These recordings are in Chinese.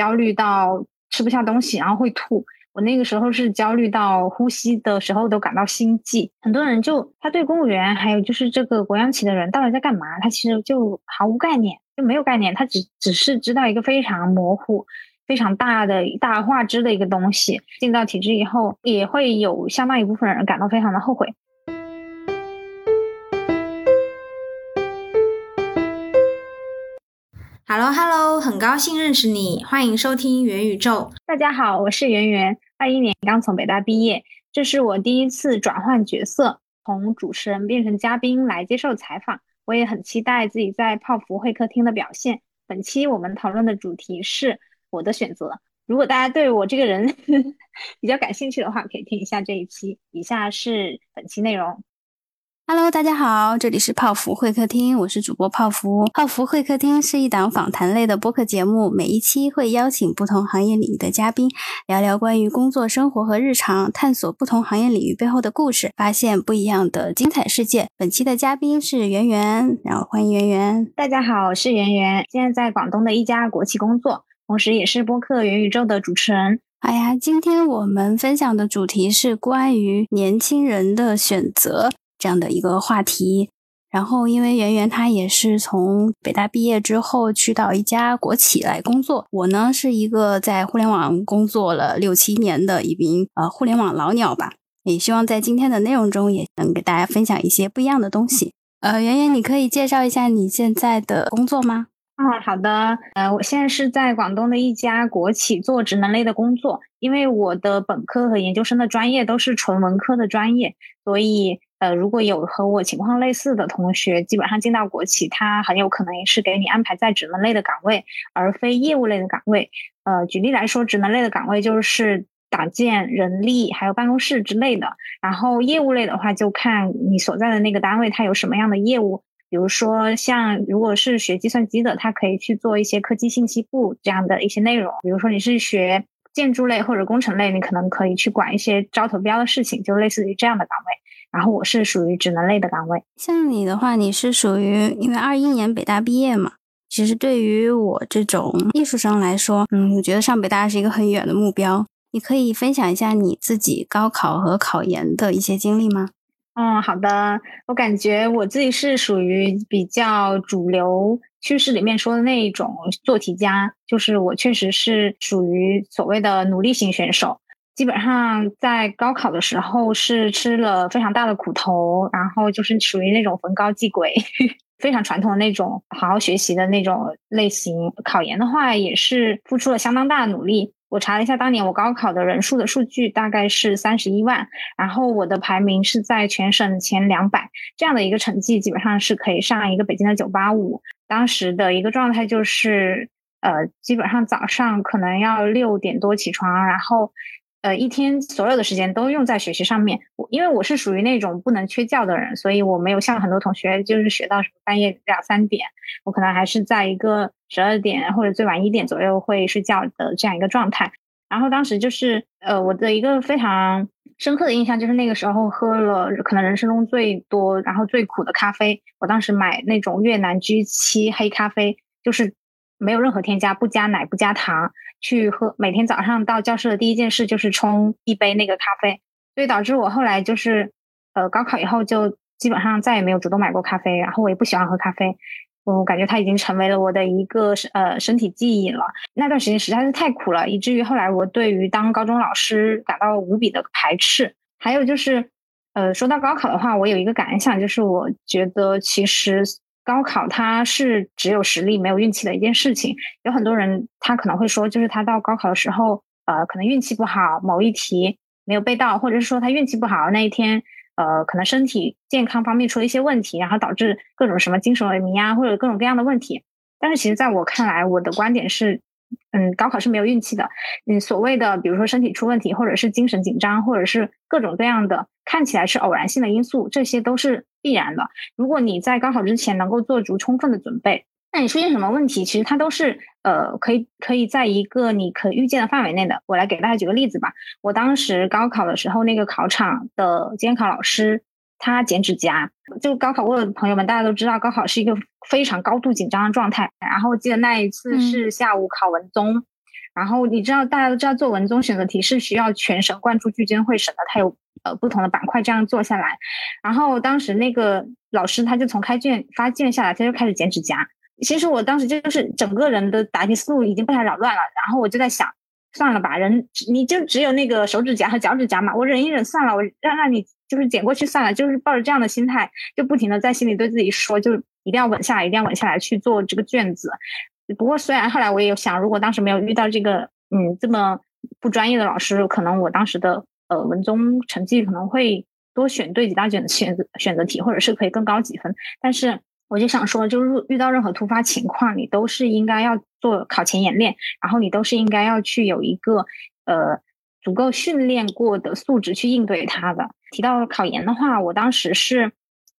焦虑到吃不下东西，然后会吐。我那个时候是焦虑到呼吸的时候都感到心悸。很多人就他对公务员还有就是这个国央企的人到底在干嘛，他其实就毫无概念，就没有概念，他只只是知道一个非常模糊、非常大的大而化之的一个东西。进到体制以后，也会有相当一部分人感到非常的后悔。Hello，Hello，很高兴认识你，欢迎收听元宇宙。大家好，我是圆圆，二一年刚从北大毕业，这是我第一次转换角色，从主持人变成嘉宾来接受采访。我也很期待自己在泡芙会客厅的表现。本期我们讨论的主题是我的选择。如果大家对我这个人 比较感兴趣的话，可以听一下这一期。以下是本期内容。Hello，大家好，这里是泡芙会客厅，我是主播泡芙。泡芙会客厅是一档访谈类的播客节目，每一期会邀请不同行业领域的嘉宾，聊聊关于工作、生活和日常，探索不同行业领域背后的故事，发现不一样的精彩世界。本期的嘉宾是圆圆，然后欢迎圆圆。大家好，我是圆圆，现在在广东的一家国企工作，同时也是播客元宇宙的主持人。哎呀，今天我们分享的主题是关于年轻人的选择。这样的一个话题，然后因为圆圆她也是从北大毕业之后去到一家国企来工作，我呢是一个在互联网工作了六七年的一名呃互联网老鸟吧，也希望在今天的内容中也能给大家分享一些不一样的东西。呃，圆圆，你可以介绍一下你现在的工作吗？啊，好的，呃，我现在是在广东的一家国企做职能类的工作，因为我的本科和研究生的专业都是纯文科的专业，所以。呃，如果有和我情况类似的同学，基本上进到国企，他很有可能也是给你安排在职能类的岗位，而非业务类的岗位。呃，举例来说，职能类的岗位就是党建、人力还有办公室之类的。然后业务类的话，就看你所在的那个单位它有什么样的业务。比如说，像如果是学计算机的，他可以去做一些科技信息部这样的一些内容。比如说你是学建筑类或者工程类，你可能可以去管一些招投标的事情，就类似于这样的岗位。然后我是属于职能类的岗位，像你的话，你是属于因为二一年北大毕业嘛。其实对于我这种艺术生来说，嗯，我觉得上北大是一个很远的目标。你可以分享一下你自己高考和考研的一些经历吗？嗯，好的。我感觉我自己是属于比较主流趋势里面说的那一种做题家，就是我确实是属于所谓的努力型选手。基本上在高考的时候是吃了非常大的苦头，然后就是属于那种逢高继轨，非常传统的那种好好学习的那种类型。考研的话也是付出了相当大的努力。我查了一下当年我高考的人数的数据，大概是三十一万，然后我的排名是在全省前两百，这样的一个成绩基本上是可以上一个北京的九八五。当时的一个状态就是，呃，基本上早上可能要六点多起床，然后。呃，一天所有的时间都用在学习上面。我因为我是属于那种不能缺觉的人，所以我没有像很多同学就是学到什么半夜两三点，我可能还是在一个十二点或者最晚一点左右会睡觉的这样一个状态。然后当时就是呃，我的一个非常深刻的印象就是那个时候喝了可能人生中最多然后最苦的咖啡。我当时买那种越南 G 七黑咖啡，就是没有任何添加，不加奶不加糖。去喝，每天早上到教室的第一件事就是冲一杯那个咖啡，所以导致我后来就是，呃，高考以后就基本上再也没有主动买过咖啡，然后我也不喜欢喝咖啡，我感觉它已经成为了我的一个呃身体记忆了。那段时间实在是太苦了，以至于后来我对于当高中老师感到无比的排斥。还有就是，呃，说到高考的话，我有一个感想，就是我觉得其实。高考它是只有实力没有运气的一件事情，有很多人他可能会说，就是他到高考的时候，呃，可能运气不好，某一题没有背到，或者是说他运气不好那一天，呃，可能身体健康方面出了一些问题，然后导致各种什么精神萎靡啊，或者各种各样的问题。但是其实在我看来，我的观点是。嗯，高考是没有运气的。嗯，所谓的比如说身体出问题，或者是精神紧张，或者是各种各样的看起来是偶然性的因素，这些都是必然的。如果你在高考之前能够做足充分的准备，那你出现什么问题，其实它都是呃可以可以在一个你可预见的范围内的。我来给大家举个例子吧。我当时高考的时候，那个考场的监考老师。他剪指甲，就高考过的朋友们，大家都知道，高考是一个非常高度紧张的状态。然后我记得那一次是下午考文综，然后你知道，大家都知道做文综选择题是需要全神贯注、聚精会神的，它有呃不同的板块这样做下来。然后当时那个老师他就从开卷发卷下来，他就开始剪指甲。其实我当时就是整个人的答题思路已经被他扰乱了。然后我就在想，算了吧，人你就只有那个手指甲和脚趾甲嘛，我忍一忍算了，我让让你就是剪过去算了，就是抱着这样的心态，就不停的在心里对自己说，就一定要稳下来，一定要稳下来去做这个卷子。不过，虽然后来我也有想，如果当时没有遇到这个嗯这么不专业的老师，可能我当时的呃文综成绩可能会多选对几大卷的选择选择题，或者是可以更高几分。但是我就想说，就是遇到任何突发情况，你都是应该要做考前演练，然后你都是应该要去有一个呃足够训练过的素质去应对它的。提到考研的话，我当时是。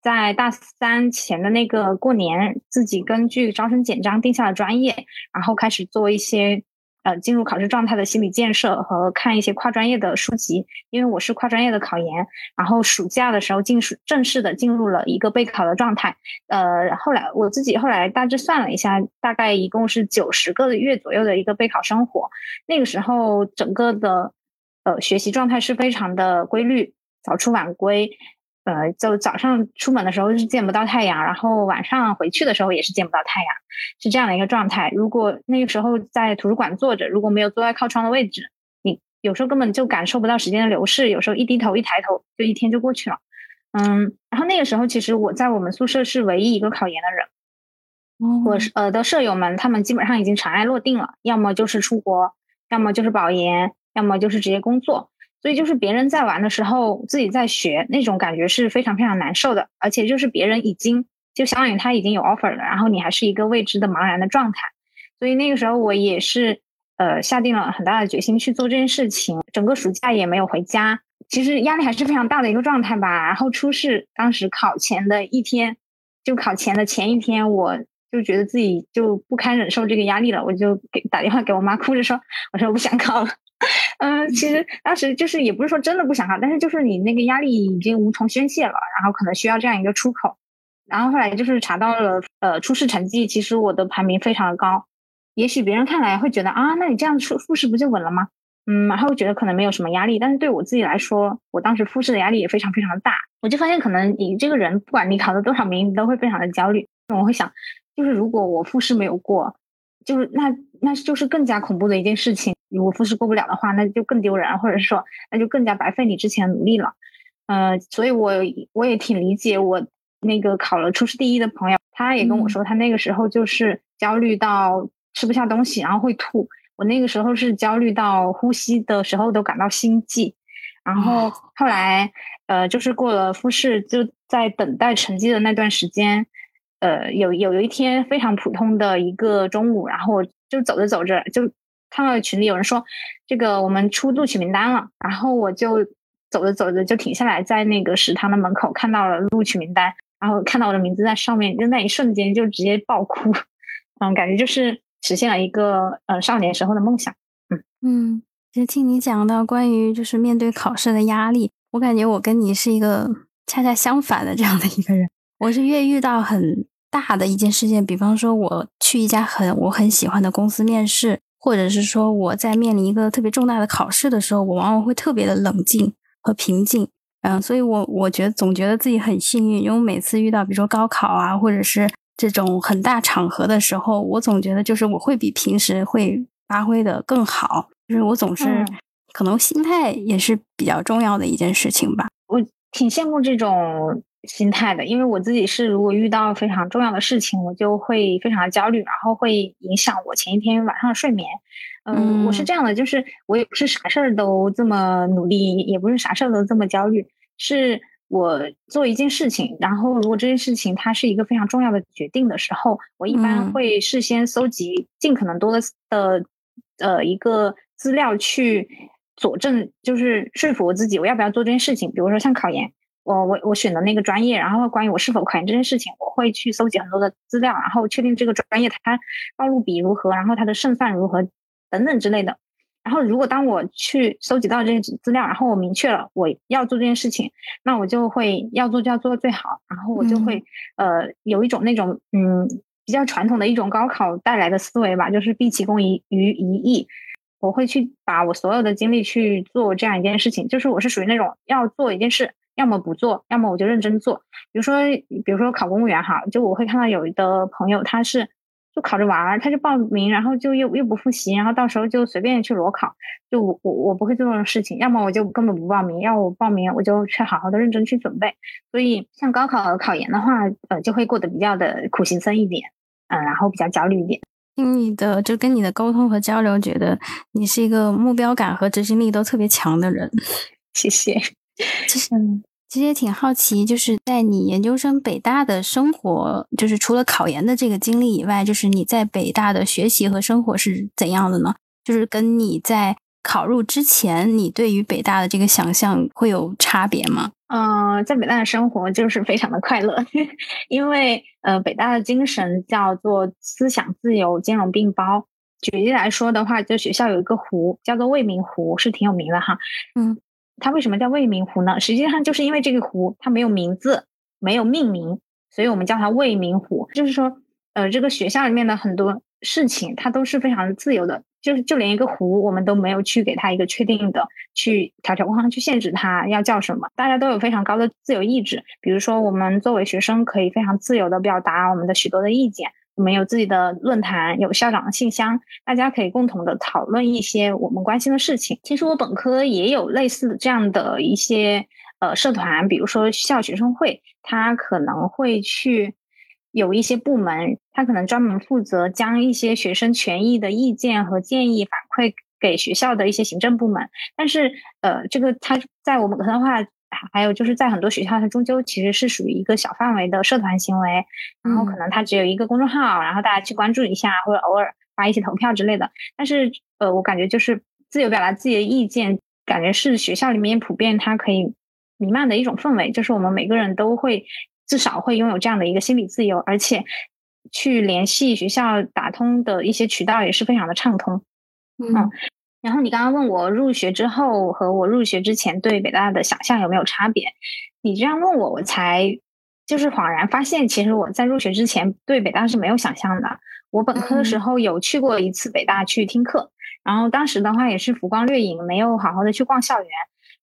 在大三前的那个过年，自己根据招生简章定下了专业，然后开始做一些呃进入考试状态的心理建设和看一些跨专业的书籍。因为我是跨专业的考研，然后暑假的时候进正式的进入了一个备考的状态。呃，后来我自己后来大致算了一下，大概一共是九十个月左右的一个备考生活。那个时候整个的呃学习状态是非常的规律，早出晚归。呃，就早上出门的时候是见不到太阳，然后晚上回去的时候也是见不到太阳，是这样的一个状态。如果那个时候在图书馆坐着，如果没有坐在靠窗的位置，你有时候根本就感受不到时间的流逝。有时候一低头一抬头，就一天就过去了。嗯，然后那个时候其实我在我们宿舍是唯一一个考研的人。我是呃的舍友们，他们基本上已经尘埃落定了，要么就是出国，要么就是保研，要么就是直接工作。所以就是别人在玩的时候，自己在学，那种感觉是非常非常难受的。而且就是别人已经就相当于他已经有 offer 了，然后你还是一个未知的茫然的状态。所以那个时候我也是呃下定了很大的决心去做这件事情，整个暑假也没有回家，其实压力还是非常大的一个状态吧。然后初试当时考前的一天，就考前的前一天，我就觉得自己就不堪忍受这个压力了，我就给打电话给我妈，哭着说：“我说我不想考了。” 嗯，其实当时就是也不是说真的不想考，但是就是你那个压力已经无从宣泄了，然后可能需要这样一个出口。然后后来就是查到了，呃，初试成绩，其实我的排名非常的高。也许别人看来会觉得啊，那你这样出复试不就稳了吗？嗯，然后觉得可能没有什么压力，但是对我自己来说，我当时复试的压力也非常非常的大。我就发现，可能你这个人，不管你考了多少名，你都会非常的焦虑。我会想，就是如果我复试没有过，就是那那就是更加恐怖的一件事情。如果复试过不了的话，那就更丢人，或者是说，那就更加白费你之前努力了。呃，所以我我也挺理解我那个考了初试第一的朋友，他也跟我说，他那个时候就是焦虑到吃不下东西，然后会吐。我那个时候是焦虑到呼吸的时候都感到心悸。然后后来，呃，就是过了复试，就在等待成绩的那段时间，呃，有有有一天非常普通的一个中午，然后就走着走着就。看到群里有人说，这个我们出录取名单了，然后我就走着走着就停下来，在那个食堂的门口看到了录取名单，然后看到我的名字在上面，就那一瞬间就直接爆哭，嗯，感觉就是实现了一个呃少年时候的梦想，嗯嗯。其实听你讲到关于就是面对考试的压力，我感觉我跟你是一个恰恰相反的这样的一个人，我是越遇到很大的一件事件，比方说我去一家很我很喜欢的公司面试。或者是说我在面临一个特别重大的考试的时候，我往往会特别的冷静和平静，嗯，所以我我觉得总觉得自己很幸运，因为每次遇到比如说高考啊，或者是这种很大场合的时候，我总觉得就是我会比平时会发挥的更好，就是我总是可能心态也是比较重要的一件事情吧。我挺羡慕这种。心态的，因为我自己是，如果遇到非常重要的事情，我就会非常的焦虑，然后会影响我前一天晚上的睡眠。嗯，我是这样的，就是我也不是啥事儿都这么努力，也不是啥事儿都这么焦虑。是我做一件事情，然后如果这件事情它是一个非常重要的决定的时候，我一般会事先搜集尽可能多的的呃一个资料去佐证，就是说服我自己，我要不要做这件事情。比如说像考研。我我我选的那个专业，然后关于我是否考研这件事情，我会去搜集很多的资料，然后确定这个专业它报录比如何，然后它的胜算如何等等之类的。然后如果当我去搜集到这些资料，然后我明确了我要做这件事情，那我就会要做就要做到最好，然后我就会呃有一种那种嗯比较传统的一种高考带来的思维吧，就是毕其功于于一役。我会去把我所有的精力去做这样一件事情。就是我是属于那种要做一件事，要么不做，要么我就认真做。比如说，比如说考公务员哈，就我会看到有的朋友他是。就考着玩儿，他就报名，然后就又又不复习，然后到时候就随便去裸考。就我我我不会做这种事情，要么我就根本不报名，要我报名我就去好好的认真去准备。所以像高考考研的话，呃，就会过得比较的苦行僧一点，嗯，然后比较焦虑一点。听你的就跟你的沟通和交流，觉得你是一个目标感和执行力都特别强的人。谢谢。就是。其实也挺好奇，就是在你研究生北大的生活，就是除了考研的这个经历以外，就是你在北大的学习和生活是怎样的呢？就是跟你在考入之前，你对于北大的这个想象会有差别吗？嗯，在北大的生活就是非常的快乐，因为呃，北大的精神叫做思想自由、兼容并包。举例来说的话，就学校有一个湖，叫做未名湖，是挺有名的哈。嗯。它为什么叫未名湖呢？实际上就是因为这个湖它没有名字，没有命名，所以我们叫它未名湖。就是说，呃，这个学校里面的很多事情它都是非常自由的，就是就连一个湖我们都没有去给它一个确定的去条条框框去限制它要叫什么，大家都有非常高的自由意志。比如说，我们作为学生可以非常自由的表达我们的许多的意见。我们有自己的论坛，有校长的信箱，大家可以共同的讨论一些我们关心的事情。其实我本科也有类似这样的一些呃社团，比如说校学生会，他可能会去有一些部门，他可能专门负责将一些学生权益的意见和建议反馈给学校的一些行政部门。但是呃，这个他在我们科的话。还有就是在很多学校，它终究其实是属于一个小范围的社团行为，然后可能它只有一个公众号，然后大家去关注一下，或者偶尔发一些投票之类的。但是，呃，我感觉就是自由表达自己的意见，感觉是学校里面普遍它可以弥漫的一种氛围，就是我们每个人都会至少会拥有这样的一个心理自由，而且去联系学校打通的一些渠道也是非常的畅通。嗯。然后你刚刚问我入学之后和我入学之前对北大的想象有没有差别？你这样问我，我才就是恍然发现，其实我在入学之前对北大是没有想象的。我本科的时候有去过一次北大去听课，然后当时的话也是浮光掠影，没有好好的去逛校园。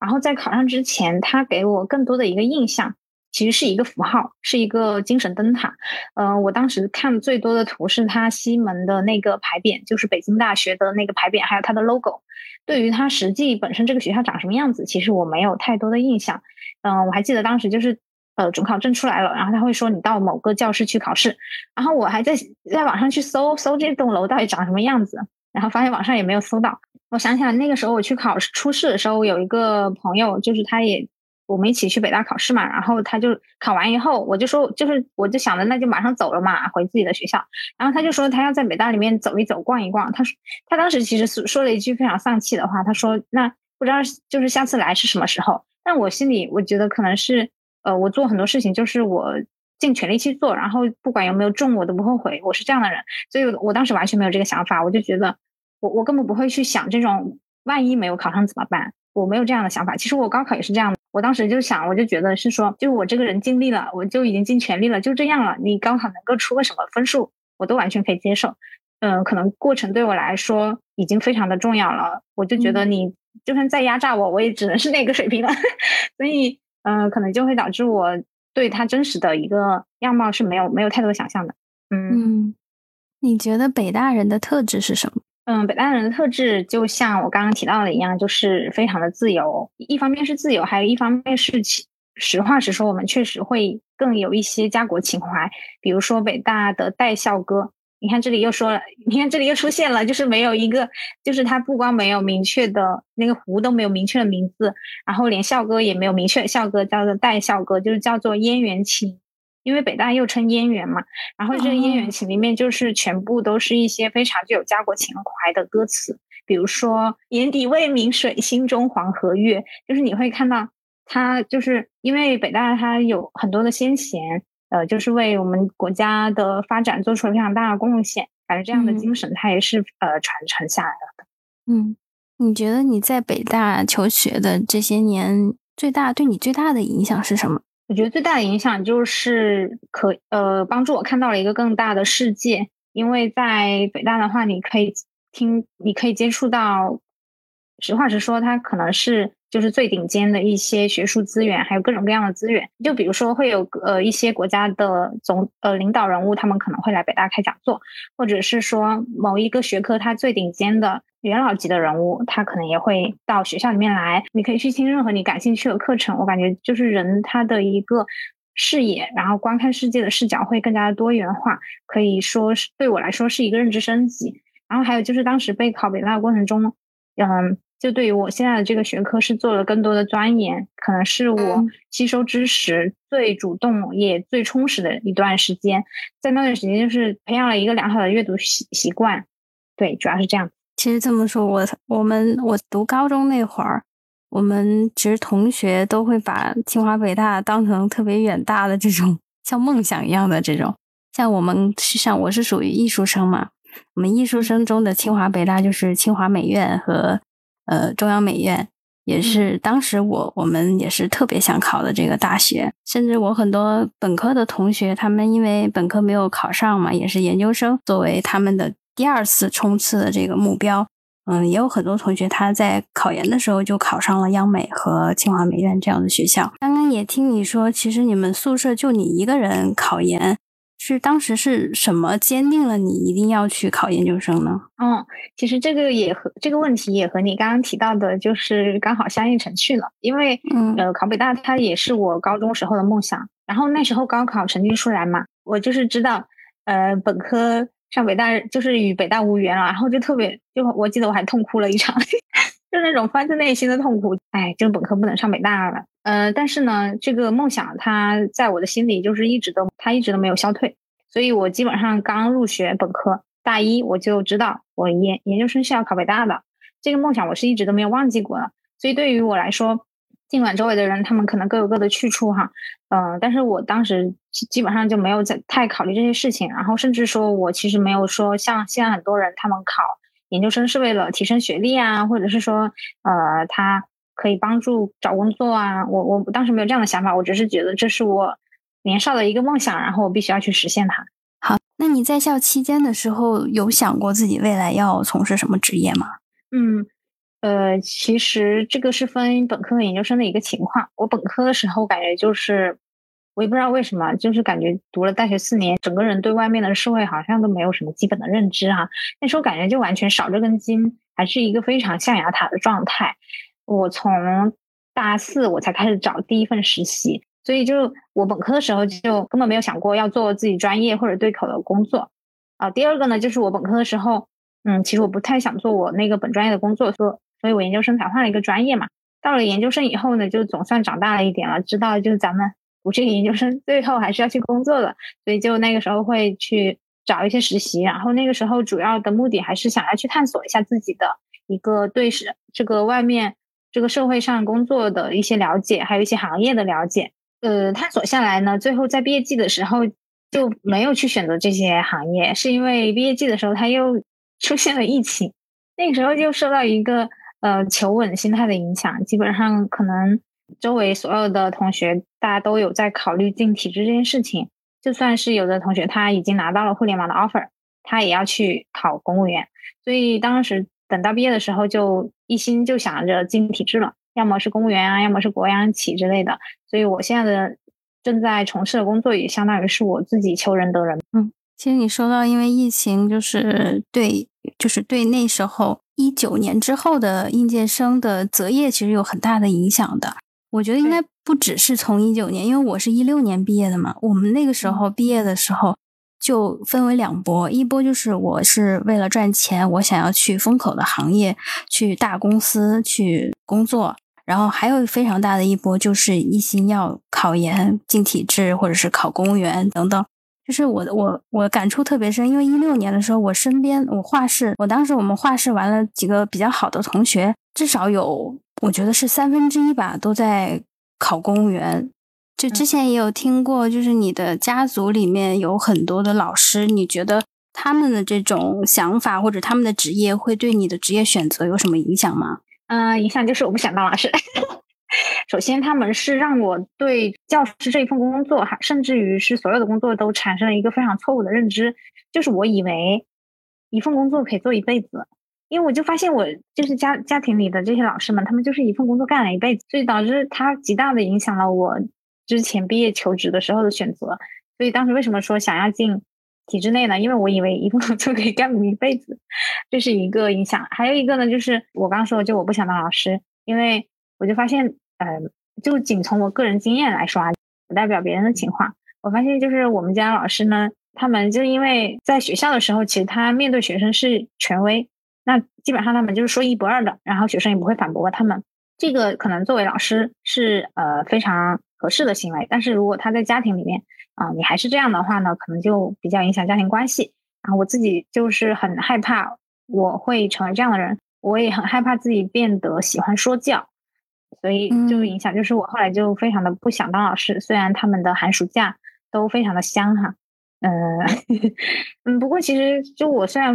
然后在考上之前，他给我更多的一个印象。其实是一个符号，是一个精神灯塔。嗯，我当时看最多的图是它西门的那个牌匾，就是北京大学的那个牌匾，还有它的 logo。对于它实际本身这个学校长什么样子，其实我没有太多的印象。嗯，我还记得当时就是呃准考证出来了，然后他会说你到某个教室去考试，然后我还在在网上去搜搜这栋楼到底长什么样子，然后发现网上也没有搜到。我想起来那个时候我去考初试的时候，有一个朋友，就是他也。我们一起去北大考试嘛，然后他就考完以后，我就说，就是我就想着那就马上走了嘛，回自己的学校。然后他就说他要在北大里面走一走、逛一逛。他说他当时其实是说了一句非常丧气的话，他说那不知道就是下次来是什么时候。但我心里我觉得可能是呃，我做很多事情就是我尽全力去做，然后不管有没有中我都不后悔，我是这样的人，所以我当时完全没有这个想法，我就觉得我我根本不会去想这种万一没有考上怎么办。我没有这样的想法，其实我高考也是这样的。我当时就想，我就觉得是说，就我这个人尽力了，我就已经尽全力了，就这样了。你高考能够出个什么分数，我都完全可以接受。嗯，可能过程对我来说已经非常的重要了。我就觉得你就算再压榨我，我也只能是那个水平了。所以，嗯，可能就会导致我对他真实的一个样貌是没有没有太多想象的。嗯，你觉得北大人的特质是什么？嗯，北大人的特质就像我刚刚提到的一样，就是非常的自由。一方面是自由，还有一方面是实话实说，我们确实会更有一些家国情怀。比如说北大的带校歌，你看这里又说了，你看这里又出现了，就是没有一个，就是它不光没有明确的那个湖都没有明确的名字，然后连校歌也没有明确的校歌，叫做带校歌，就是叫做《燕园情》。因为北大又称燕园嘛，然后这个燕园情里面就是全部都是一些非常具有家国情怀的歌词，比如说“眼底未明水，心中黄河月”，就是你会看到它，就是因为北大它有很多的先贤，呃，就是为我们国家的发展做出了非常大的贡献，感觉这样的精神它也是呃传承下来的。嗯，你觉得你在北大求学的这些年，最大对你最大的影响是什么？我觉得最大的影响就是可呃帮助我看到了一个更大的世界，因为在北大的话，你可以听，你可以接触到，实话实说，它可能是就是最顶尖的一些学术资源，还有各种各样的资源。就比如说，会有呃一些国家的总呃领导人物，他们可能会来北大开讲座，或者是说某一个学科它最顶尖的元老级的人物，他可能也会到学校里面来。你可以去听任何你感兴趣的课程。我感觉就是人他的一个。视野，然后观看世界的视角会更加的多元化，可以说是对我来说是一个认知升级。然后还有就是当时备考北大的过程中，嗯，就对于我现在的这个学科是做了更多的钻研，可能是我吸收知识最主动也最充实的一段时间。在那段时间，就是培养了一个良好的阅读习习惯。对，主要是这样。其实这么说，我我们我读高中那会儿。我们其实同学都会把清华北大当成特别远大的这种像梦想一样的这种，像我们像我是属于艺术生嘛，我们艺术生中的清华北大就是清华美院和呃中央美院，也是当时我我们也是特别想考的这个大学，甚至我很多本科的同学，他们因为本科没有考上嘛，也是研究生作为他们的第二次冲刺的这个目标。嗯，也有很多同学他在考研的时候就考上了央美和清华美院这样的学校。刚刚也听你说，其实你们宿舍就你一个人考研，是当时是什么坚定了你一定要去考研究生呢？嗯，其实这个也和这个问题也和你刚刚提到的，就是刚好相应成趣了。因为呃，考北大它也是我高中时候的梦想。然后那时候高考成绩出来嘛，我就是知道，呃，本科。上北大就是与北大无缘了，然后就特别就我记得我还痛哭了一场，就那种发自内心的痛苦。哎，这个本科不能上北大了。呃，但是呢，这个梦想它在我的心里就是一直都，它一直都没有消退。所以我基本上刚入学本科大一，我就知道我研研究生是要考北大的。这个梦想我是一直都没有忘记过的。所以对于我来说，尽管周围的人他们可能各有各的去处哈，嗯，但是我当时基本上就没有在太考虑这些事情，然后甚至说我其实没有说像现在很多人他们考研究生是为了提升学历啊，或者是说呃他可以帮助找工作啊，我我当时没有这样的想法，我只是觉得这是我年少的一个梦想，然后我必须要去实现它。好，那你在校期间的时候有想过自己未来要从事什么职业吗？嗯。呃，其实这个是分本科和研究生的一个情况。我本科的时候感觉就是，我也不知道为什么，就是感觉读了大学四年，整个人对外面的社会好像都没有什么基本的认知哈。那时候感觉就完全少这根筋，还是一个非常象牙塔的状态。我从大四我才开始找第一份实习，所以就我本科的时候就根本没有想过要做自己专业或者对口的工作啊。第二个呢，就是我本科的时候，嗯，其实我不太想做我那个本专业的工作，说。所以我研究生才换了一个专业嘛。到了研究生以后呢，就总算长大了一点了，知道就是咱们读这个研究生，最后还是要去工作的。所以就那个时候会去找一些实习，然后那个时候主要的目的还是想要去探索一下自己的一个对是这个外面这个社会上工作的一些了解，还有一些行业的了解。呃，探索下来呢，最后在毕业季的时候就没有去选择这些行业，是因为毕业季的时候他又出现了疫情，那个时候就受到一个。呃，求稳心态的影响，基本上可能周围所有的同学，大家都有在考虑进体制这件事情。就算是有的同学他已经拿到了互联网的 offer，他也要去考公务员。所以当时等到毕业的时候，就一心就想着进体制了，要么是公务员啊，要么是国央企之类的。所以我现在的正在从事的工作，也相当于是我自己求人得人。嗯，其实你说到，因为疫情，就是对，就是对那时候。一九年之后的应届生的择业其实有很大的影响的。我觉得应该不只是从一九年，因为我是一六年毕业的嘛。我们那个时候毕业的时候就分为两波，一波就是我是为了赚钱，我想要去风口的行业、去大公司去工作，然后还有非常大的一波就是一心要考研进体制或者是考公务员等等。就是我我我感触特别深，因为一六年的时候，我身边我画室，我当时我们画室完了几个比较好的同学，至少有我觉得是三分之一吧，都在考公务员。就之前也有听过，就是你的家族里面有很多的老师，你觉得他们的这种想法或者他们的职业会对你的职业选择有什么影响吗？嗯，影响就是我不想当老师。首先，他们是让我对教师这一份工作，还甚至于是所有的工作都产生了一个非常错误的认知，就是我以为一份工作可以做一辈子，因为我就发现我就是家家庭里的这些老师们，他们就是一份工作干了一辈子，所以导致他极大的影响了我之前毕业求职的时候的选择。所以当时为什么说想要进体制内呢？因为我以为一份工作可以干一辈子，这是一个影响。还有一个呢，就是我刚刚说，就我不想当老师，因为我就发现，呃，就仅从我个人经验来说啊，不代表别人的情况。我发现就是我们家老师呢，他们就因为在学校的时候，其实他面对学生是权威。那基本上他们就是说一不二的，然后学生也不会反驳他们。这个可能作为老师是呃非常合适的行为，但是如果他在家庭里面啊，你还是这样的话呢，可能就比较影响家庭关系。然后我自己就是很害怕我会成为这样的人，我也很害怕自己变得喜欢说教，所以就影响就是我后来就非常的不想当老师。虽然他们的寒暑假都非常的香哈。嗯 嗯，不过其实就我虽然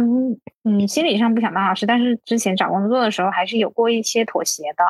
嗯心理上不想当老师，但是之前找工作的时候还是有过一些妥协的，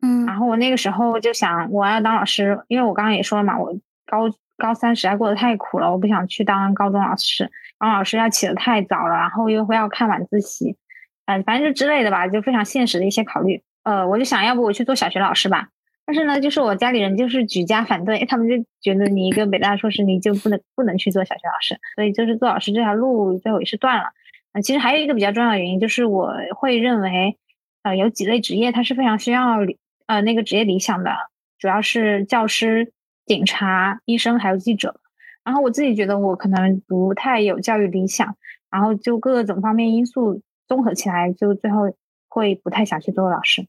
嗯，然后我那个时候就想我要当老师，因为我刚刚也说了嘛，我高高三实在过得太苦了，我不想去当高中老师，当老师要起得太早了，然后又会要看晚自习，嗯，反正就之类的吧，就非常现实的一些考虑，呃，我就想要不我去做小学老师吧。但是呢，就是我家里人就是举家反对，他们就觉得你一个北大硕士，你就不能不能去做小学老师，所以就是做老师这条路最后也是断了。啊，其实还有一个比较重要的原因，就是我会认为，呃，有几类职业它是非常需要呃那个职业理想的，主要是教师、警察、医生还有记者。然后我自己觉得我可能不太有教育理想，然后就各种方面因素综合起来，就最后会不太想去做老师。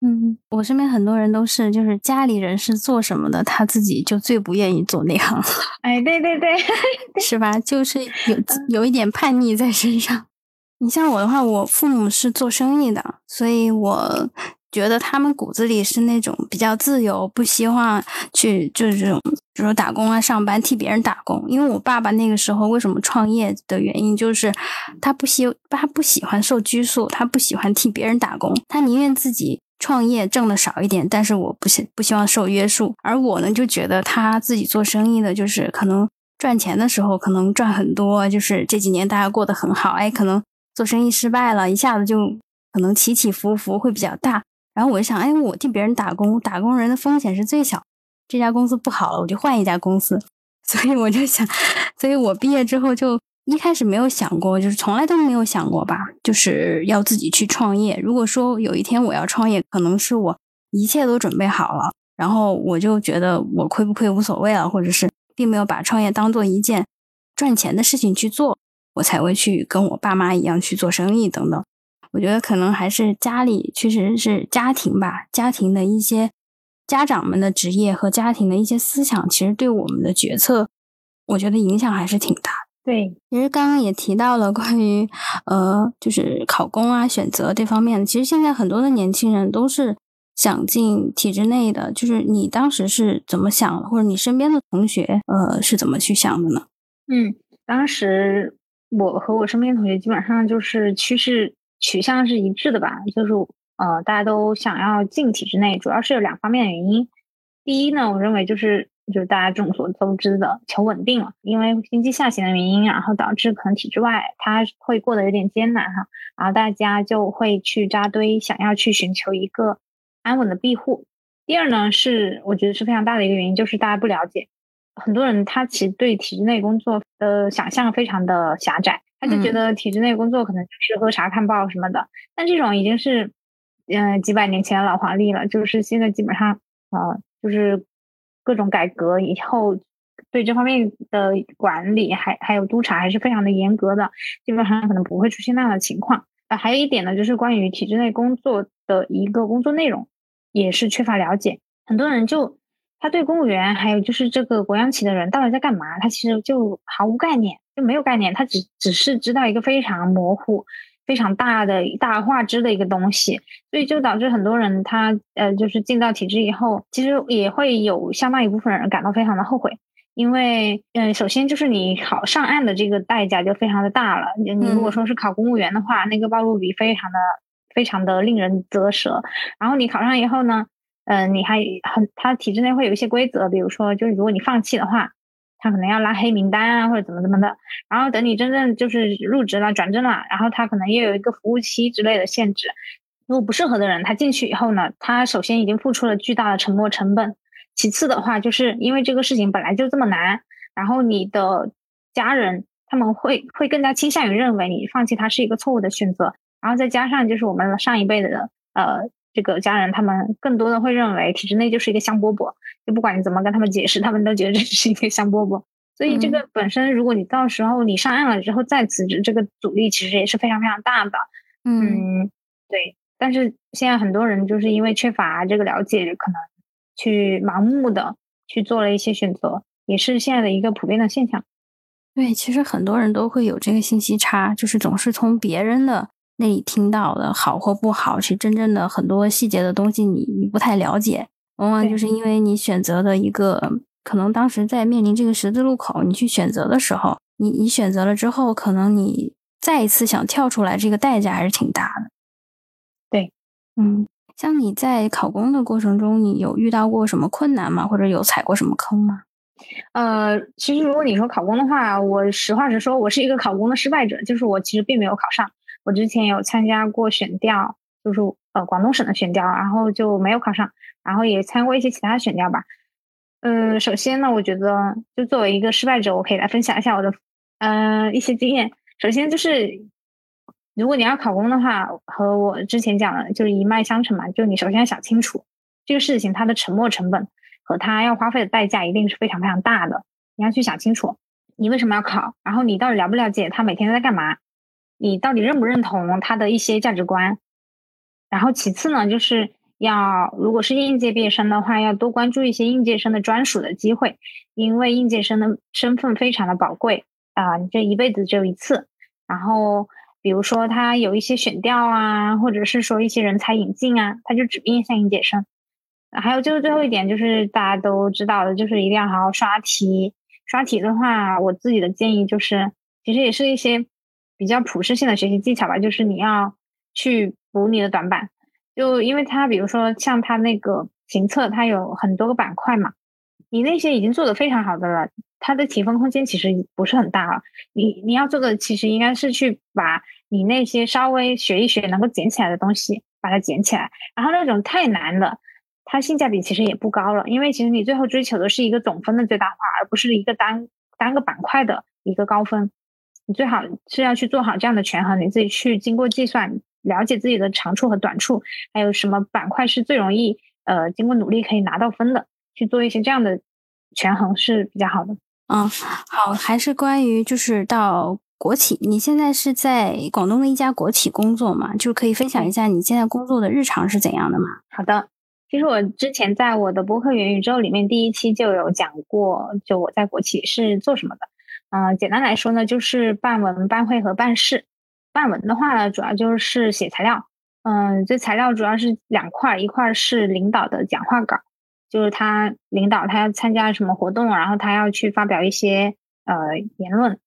嗯，我身边很多人都是，就是家里人是做什么的，他自己就最不愿意做那行。哎，对对对，是吧？就是有有一点叛逆在身上。你像我的话，我父母是做生意的，所以我觉得他们骨子里是那种比较自由，不希望去就是这种，比如打工啊、上班替别人打工。因为我爸爸那个时候为什么创业的原因，就是他不希他不喜欢受拘束，他不喜欢替别人打工，他宁愿自己。创业挣的少一点，但是我不希不希望受约束。而我呢，就觉得他自己做生意的，就是可能赚钱的时候可能赚很多，就是这几年大家过得很好。哎，可能做生意失败了，一下子就可能起起伏伏会比较大。然后我就想，哎，我替别人打工，打工人的风险是最小。这家公司不好了，我就换一家公司。所以我就想，所以我毕业之后就。一开始没有想过，就是从来都没有想过吧，就是要自己去创业。如果说有一天我要创业，可能是我一切都准备好了，然后我就觉得我亏不亏无所谓了，或者是并没有把创业当做一件赚钱的事情去做，我才会去跟我爸妈一样去做生意等等。我觉得可能还是家里确实是家庭吧，家庭的一些家长们的职业和家庭的一些思想，其实对我们的决策，我觉得影响还是挺大。对，其实刚刚也提到了关于呃，就是考公啊、选择这方面的。其实现在很多的年轻人都是想进体制内的。就是你当时是怎么想的，或者你身边的同学呃是怎么去想的呢？嗯，当时我和我身边同学基本上就是趋势取向是一致的吧，就是呃大家都想要进体制内，主要是有两方面的原因。第一呢，我认为就是。就是大家众所周知的求稳定了，因为经济下行的原因，然后导致可能体制外他会过得有点艰难哈，然后大家就会去扎堆，想要去寻求一个安稳的庇护。第二呢，是我觉得是非常大的一个原因，就是大家不了解，很多人他其实对体制内工作的想象非常的狭窄，他就觉得体制内工作可能就是喝茶看报什么的，但这种已经是嗯几百年前的老黄历了，就是现在基本上呃就是。各种改革以后，对这方面的管理还还有督查还是非常的严格的，基本上可能不会出现那样的情况。啊，还有一点呢，就是关于体制内工作的一个工作内容，也是缺乏了解。很多人就他对公务员还有就是这个国央企的人到底在干嘛，他其实就毫无概念，就没有概念，他只只是知道一个非常模糊。非常大的大画质的一个东西，所以就导致很多人他呃就是进到体制以后，其实也会有相当一部分人感到非常的后悔，因为嗯首先就是你考上岸的这个代价就非常的大了，你如果说是考公务员的话，那个暴露比非常的非常的令人啧舌，然后你考上以后呢，嗯你还很他体制内会有一些规则，比如说就是如果你放弃的话，他可能要拉黑名单啊，或者怎么怎么的。然后等你真正就是入职了、转正了，然后他可能又有一个服务期之类的限制。如果不适合的人，他进去以后呢，他首先已经付出了巨大的沉没成本。其次的话，就是因为这个事情本来就这么难，然后你的家人他们会会更加倾向于认为你放弃他是一个错误的选择。然后再加上就是我们上一辈的呃。这个家人他们更多的会认为体制内就是一个香饽饽，就不管你怎么跟他们解释，他们都觉得这是一个香饽饽。所以这个本身，如果你到时候你上岸了之后再辞职，这个阻力其实也是非常非常大的。嗯，对。但是现在很多人就是因为缺乏这个了解，可能去盲目的去做了一些选择，也是现在的一个普遍的现象。对，其实很多人都会有这个信息差，就是总是从别人的。那里听到的好或不好，是真正的很多细节的东西，你你不太了解，往往就是因为你选择的一个，可能当时在面临这个十字路口，你去选择的时候，你你选择了之后，可能你再一次想跳出来，这个代价还是挺大的。对，嗯，像你在考公的过程中，你有遇到过什么困难吗？或者有踩过什么坑吗？呃，其实如果你说考公的话，我实话实说，我是一个考公的失败者，就是我其实并没有考上。我之前有参加过选调，就是呃广东省的选调，然后就没有考上，然后也参加过一些其他选调吧。嗯，首先呢，我觉得就作为一个失败者，我可以来分享一下我的嗯一些经验。首先就是，如果你要考公的话，和我之前讲的就是一脉相承嘛，就你首先要想清楚这个事情它的沉没成本和它要花费的代价一定是非常非常大的，你要去想清楚你为什么要考，然后你到底了不了解他每天在干嘛。你到底认不认同他的一些价值观？然后其次呢，就是要如果是应届毕业生的话，要多关注一些应届生的专属的机会，因为应届生的身份非常的宝贵啊，你这一辈子只有一次。然后比如说他有一些选调啊，或者是说一些人才引进啊，他就只面向应届生。还有就是最后一点，就是大家都知道的，就是一定要好好刷题。刷题的话，我自己的建议就是，其实也是一些。比较普适性的学习技巧吧，就是你要去补你的短板。就因为它，比如说像它那个行测，它有很多个板块嘛，你那些已经做的非常好的了，它的提分空间其实不是很大了。你你要做的其实应该是去把你那些稍微学一学能够捡起来的东西，把它捡起来。然后那种太难的，它性价比其实也不高了，因为其实你最后追求的是一个总分的最大化，而不是一个单单个板块的一个高分。你最好是要去做好这样的权衡，你自己去经过计算，了解自己的长处和短处，还有什么板块是最容易呃经过努力可以拿到分的，去做一些这样的权衡是比较好的。嗯，好，还是关于就是到国企，你现在是在广东的一家国企工作嘛？就可以分享一下你现在工作的日常是怎样的吗？好的，其实我之前在我的博客元宇宙里面第一期就有讲过，就我在国企是做什么的。嗯，简单来说呢，就是办文、办会和办事。办文的话呢，主要就是写材料。嗯，这材料主要是两块，一块是领导的讲话稿，就是他领导他要参加什么活动，然后他要去发表一些呃言论。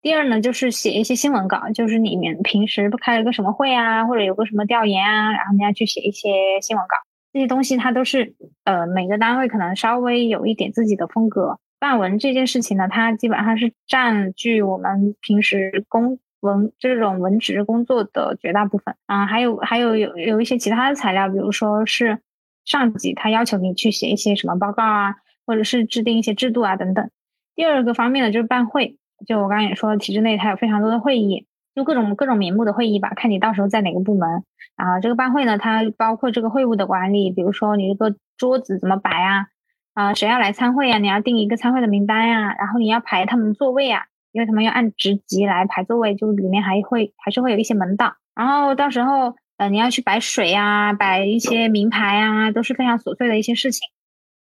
第二呢，就是写一些新闻稿，就是里面平时不开了个什么会啊，或者有个什么调研啊，然后你要去写一些新闻稿。这些东西它都是呃每个单位可能稍微有一点自己的风格。办文这件事情呢，它基本上是占据我们平时公文这种文职工作的绝大部分。嗯，还有还有有有一些其他的材料，比如说是上级他要求你去写一些什么报告啊，或者是制定一些制度啊等等。第二个方面呢，就是办会，就我刚刚也说了，体制内它有非常多的会议，就各种各种名目的会议吧，看你到时候在哪个部门。啊，这个办会呢，它包括这个会务的管理，比如说你这个桌子怎么摆啊。啊，谁要来参会呀？你要定一个参会的名单呀，然后你要排他们座位啊，因为他们要按职级来排座位，就里面还会还是会有一些门道。然后到时候，呃，你要去摆水呀，摆一些名牌啊，都是非常琐碎的一些事情。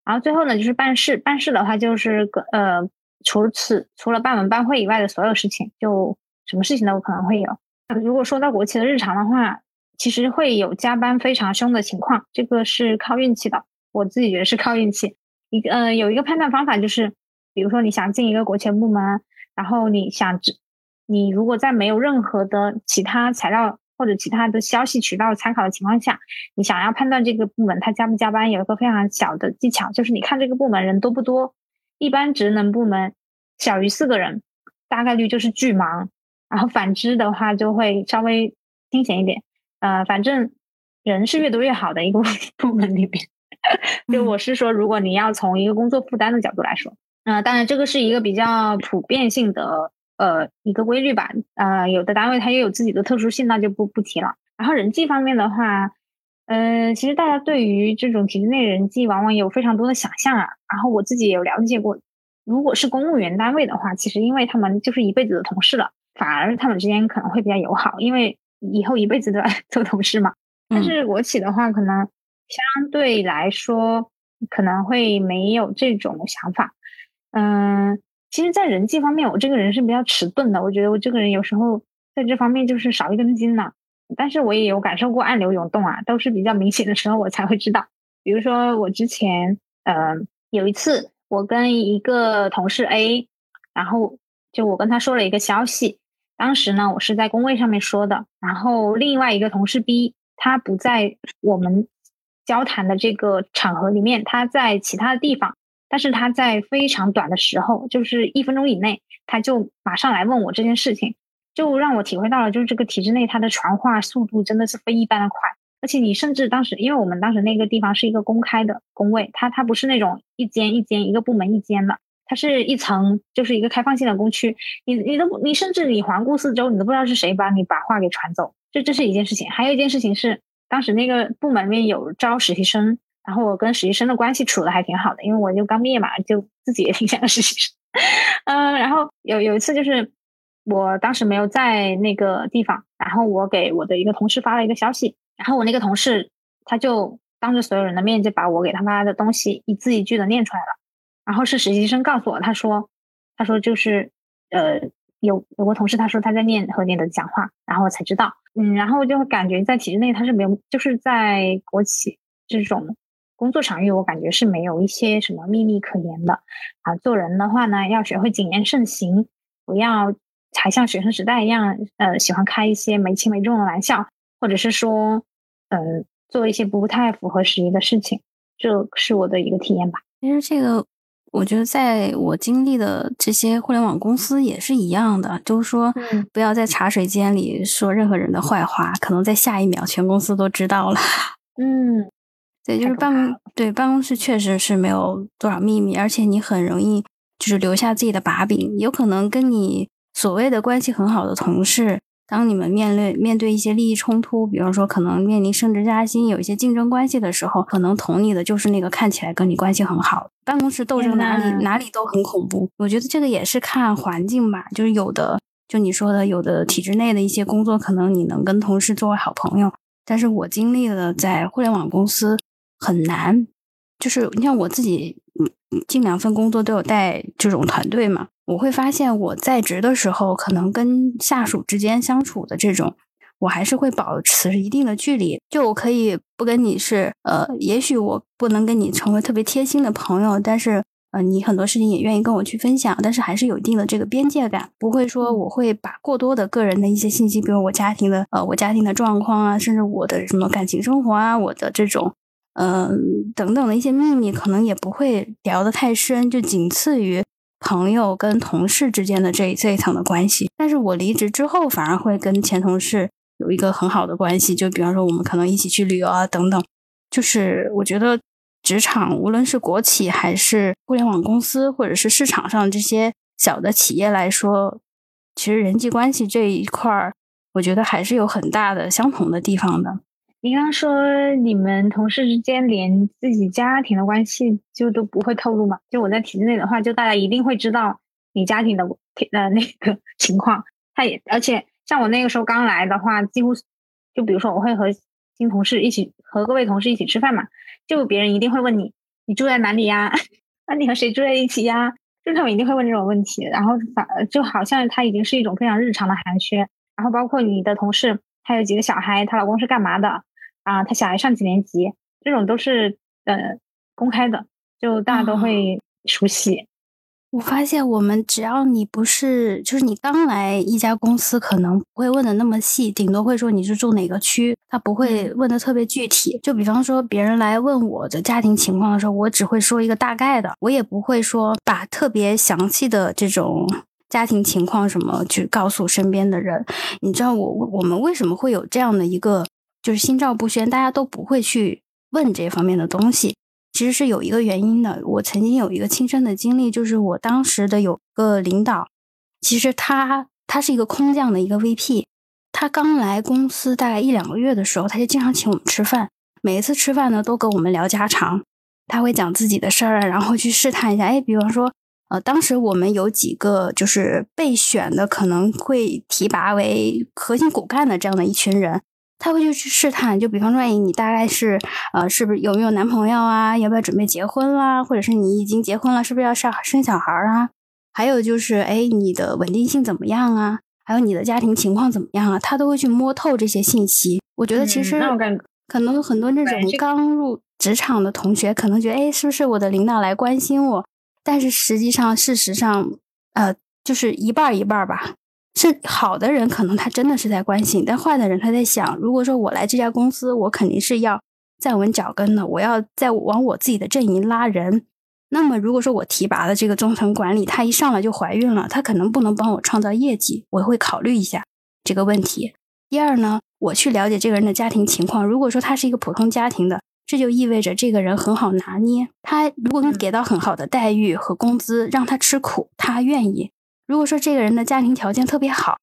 然后最后呢，就是办事，办事的话就是个呃，除此除了办文办会以外的所有事情，就什么事情都可能会有。如果说到国企的日常的话，其实会有加班非常凶的情况，这个是靠运气的。我自己觉得是靠运气。一个呃，有一个判断方法就是，比如说你想进一个国企部门，然后你想知，你如果在没有任何的其他材料或者其他的消息渠道参考的情况下，你想要判断这个部门他加不加班，有一个非常小的技巧，就是你看这个部门人多不多。一般职能部门小于四个人，大概率就是巨忙。然后反之的话，就会稍微清闲一点。呃，反正人是越多越好的一个 部门里边。就我是说，如果你要从一个工作负担的角度来说，呃，当然这个是一个比较普遍性的呃一个规律吧。呃，有的单位它也有自己的特殊性，那就不不提了。然后人际方面的话，呃，其实大家对于这种体制内人际往往有非常多的想象啊。然后我自己也有了解过，如果是公务员单位的话，其实因为他们就是一辈子的同事了。反而他们之间可能会比较友好，因为以后一辈子都要 做同事嘛。但是国企的话，可能相对来说可能会没有这种想法。嗯，其实，在人际方面，我这个人是比较迟钝的。我觉得我这个人有时候在这方面就是少一根筋呢。但是我也有感受过暗流涌动啊，都是比较明显的时候我才会知道。比如说我之前，嗯，有一次我跟一个同事 A，然后就我跟他说了一个消息。当时呢，我是在工位上面说的，然后另外一个同事 B 他不在我们交谈的这个场合里面，他在其他的地方，但是他在非常短的时候，就是一分钟以内，他就马上来问我这件事情，就让我体会到了，就是这个体制内它的传话速度真的是非一般的快，而且你甚至当时，因为我们当时那个地方是一个公开的工位，它它不是那种一间一间一个部门一间的。它是一层，就是一个开放性的工区，你你都你甚至你环顾四周，你都不知道是谁把你把话给传走，这这是一件事情。还有一件事情是，当时那个部门里面有招实习生，然后我跟实习生的关系处的还挺好的，因为我就刚毕业嘛，就自己也挺像个实习生。嗯，然后有有一次就是我当时没有在那个地方，然后我给我的一个同事发了一个消息，然后我那个同事他就当着所有人的面就把我给他发的东西一字一句的念出来了。然后是实习生告诉我，他说，他说就是，呃，有有个同事他说他在念何年的讲话，然后我才知道，嗯，然后我就会感觉在体制内他是没有，就是在国企这种工作场域，我感觉是没有一些什么秘密可言的啊。做人的话呢，要学会谨言慎行，不要还像学生时代一样，呃，喜欢开一些没轻没重的玩笑，或者是说，嗯，做一些不太符合时宜的事情，这是我的一个体验吧。其实这个。我觉得在我经历的这些互联网公司也是一样的，就是说，不要在茶水间里说任何人的坏话，可能在下一秒全公司都知道了。嗯，对，就是办公对办公室确实是没有多少秘密，而且你很容易就是留下自己的把柄，有可能跟你所谓的关系很好的同事。当你们面对面对一些利益冲突，比方说可能面临升职加薪、有一些竞争关系的时候，可能捅你的就是那个看起来跟你关系很好。办公室斗争哪里哪里都很恐怖。我觉得这个也是看环境吧，就是有的就你说的，有的体制内的一些工作，可能你能跟同事作为好朋友。但是我经历了在互联网公司很难，就是你像我自己，嗯，近两份工作都有带这种团队嘛。我会发现我在职的时候，可能跟下属之间相处的这种，我还是会保持一定的距离。就我可以不跟你是，呃，也许我不能跟你成为特别贴心的朋友，但是，呃，你很多事情也愿意跟我去分享，但是还是有一定的这个边界感，不会说我会把过多的个人的一些信息，比如我家庭的，呃，我家庭的状况啊，甚至我的什么感情生活啊，我的这种，嗯，等等的一些秘密，可能也不会聊得太深，就仅次于。朋友跟同事之间的这这一层的关系，但是我离职之后反而会跟前同事有一个很好的关系，就比方说我们可能一起去旅游啊等等。就是我觉得职场无论是国企还是互联网公司，或者是市场上这些小的企业来说，其实人际关系这一块儿，我觉得还是有很大的相同的地方的。你刚刚说你们同事之间连自己家庭的关系就都不会透露嘛？就我在体制内的话，就大家一定会知道你家庭的 呃那个 情况。他也而且像我那个时候刚来的话，几乎就比如说我会和新同事一起和各位同事一起吃饭嘛，就别人一定会问你你住在哪里呀？那 你和谁住在一起呀？就他们一定会问这种问题，然后反就好像他已经是一种非常日常的寒暄。然后包括你的同事，他有几个小孩，她老公是干嘛的？啊，她小孩上几年级？这种都是呃公开的，就大家都会熟悉。我发现，我们只要你不是，就是你刚来一家公司，可能不会问的那么细，顶多会说你是住哪个区，他不会问的特别具体。就比方说，别人来问我的家庭情况的时候，我只会说一个大概的，我也不会说把特别详细的这种家庭情况什么去告诉身边的人。你知道我我们为什么会有这样的一个，就是心照不宣，大家都不会去问这方面的东西。其实是有一个原因的。我曾经有一个亲身的经历，就是我当时的有个领导，其实他他是一个空降的一个 VP，他刚来公司大概一两个月的时候，他就经常请我们吃饭，每一次吃饭呢都跟我们聊家常，他会讲自己的事儿，然后去试探一下。哎，比方说，呃，当时我们有几个就是被选的，可能会提拔为核心骨干的这样的一群人。他会就去试探，就比方说，哎，你大概是呃，是不是有没有男朋友啊？要不要准备结婚啦？或者是你已经结婚了，是不是要生生小孩啊？还有就是，哎，你的稳定性怎么样啊？还有你的家庭情况怎么样啊？他都会去摸透这些信息。我觉得其实可能很多那种刚入职场的同学可能觉得，哎，是不是我的领导来关心我？但是实际上，事实上，呃，就是一半一半吧。是好的人，可能他真的是在关心；但坏的人，他在想：如果说我来这家公司，我肯定是要站稳脚跟的，我要再往我自己的阵营拉人。那么，如果说我提拔的这个中层管理，他一上来就怀孕了，他可能不能帮我创造业绩，我会考虑一下这个问题。第二呢，我去了解这个人的家庭情况。如果说他是一个普通家庭的，这就意味着这个人很好拿捏。他如果能给到很好的待遇和工资，让他吃苦，他愿意。如果说这个人的家庭条件特别好，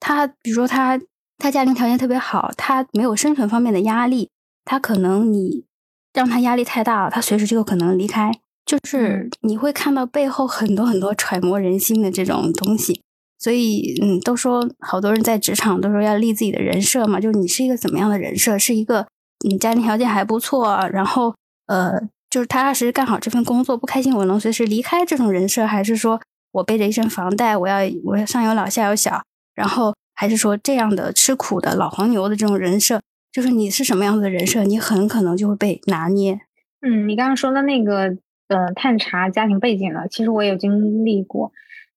他比如说他他家庭条件特别好，他没有生存方面的压力，他可能你让他压力太大了，他随时就有可能离开。就是你会看到背后很多很多揣摩人心的这种东西。所以，嗯，都说好多人在职场都说要立自己的人设嘛，就是你是一个怎么样的人设？是一个你家庭条件还不错，然后呃，就是踏踏实实干好这份工作，不开心我能随时离开这种人设，还是说？我背着一身房贷，我要我要上有老下有小，然后还是说这样的吃苦的老黄牛的这种人设，就是你是什么样子的人设，你很可能就会被拿捏。嗯，你刚刚说的那个呃探查家庭背景了，其实我也有经历过。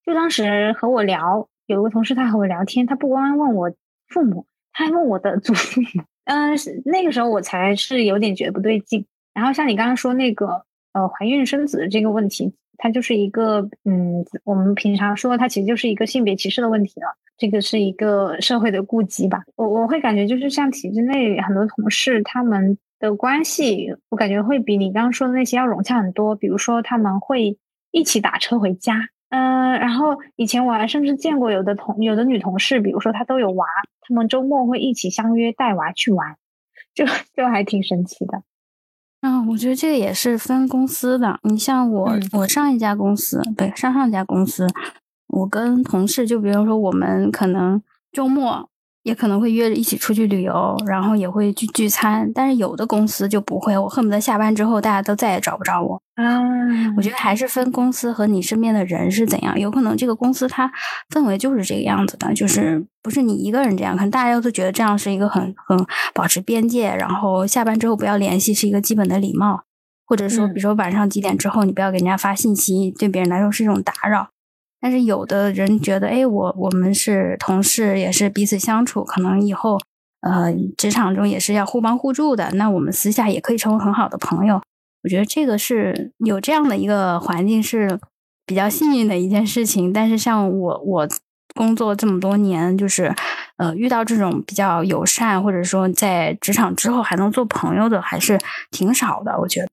就当时和我聊，有一个同事他和我聊天，他不光问我父母，他还问我的祖父母。嗯，那个时候我才是有点觉得不对劲。然后像你刚刚说那个呃怀孕生子的这个问题。它就是一个，嗯，我们平常说它其实就是一个性别歧视的问题了。这个是一个社会的顾忌吧。我我会感觉就是像体制内很多同事，他们的关系，我感觉会比你刚刚说的那些要融洽很多。比如说他们会一起打车回家，嗯，然后以前我还甚至见过有的同有的女同事，比如说她都有娃，他们周末会一起相约带娃去玩，就就还挺神奇的。嗯，我觉得这个也是分公司的。你像我，我上一家公司，对，上上家公司，我跟同事，就比如说我们可能周末。也可能会约着一起出去旅游，然后也会去聚餐，但是有的公司就不会，我恨不得下班之后大家都再也找不着我啊。我觉得还是分公司和你身边的人是怎样，有可能这个公司它氛围就是这个样子的，就是不是你一个人这样，可能大家都觉得这样是一个很很保持边界，然后下班之后不要联系是一个基本的礼貌，或者说比如说晚上几点之后你不要给人家发信息，对别人来说是一种打扰。但是有的人觉得，哎，我我们是同事，也是彼此相处，可能以后呃职场中也是要互帮互助的。那我们私下也可以成为很好的朋友。我觉得这个是有这样的一个环境是比较幸运的一件事情。但是像我我工作这么多年，就是呃遇到这种比较友善，或者说在职场之后还能做朋友的，还是挺少的。我觉得，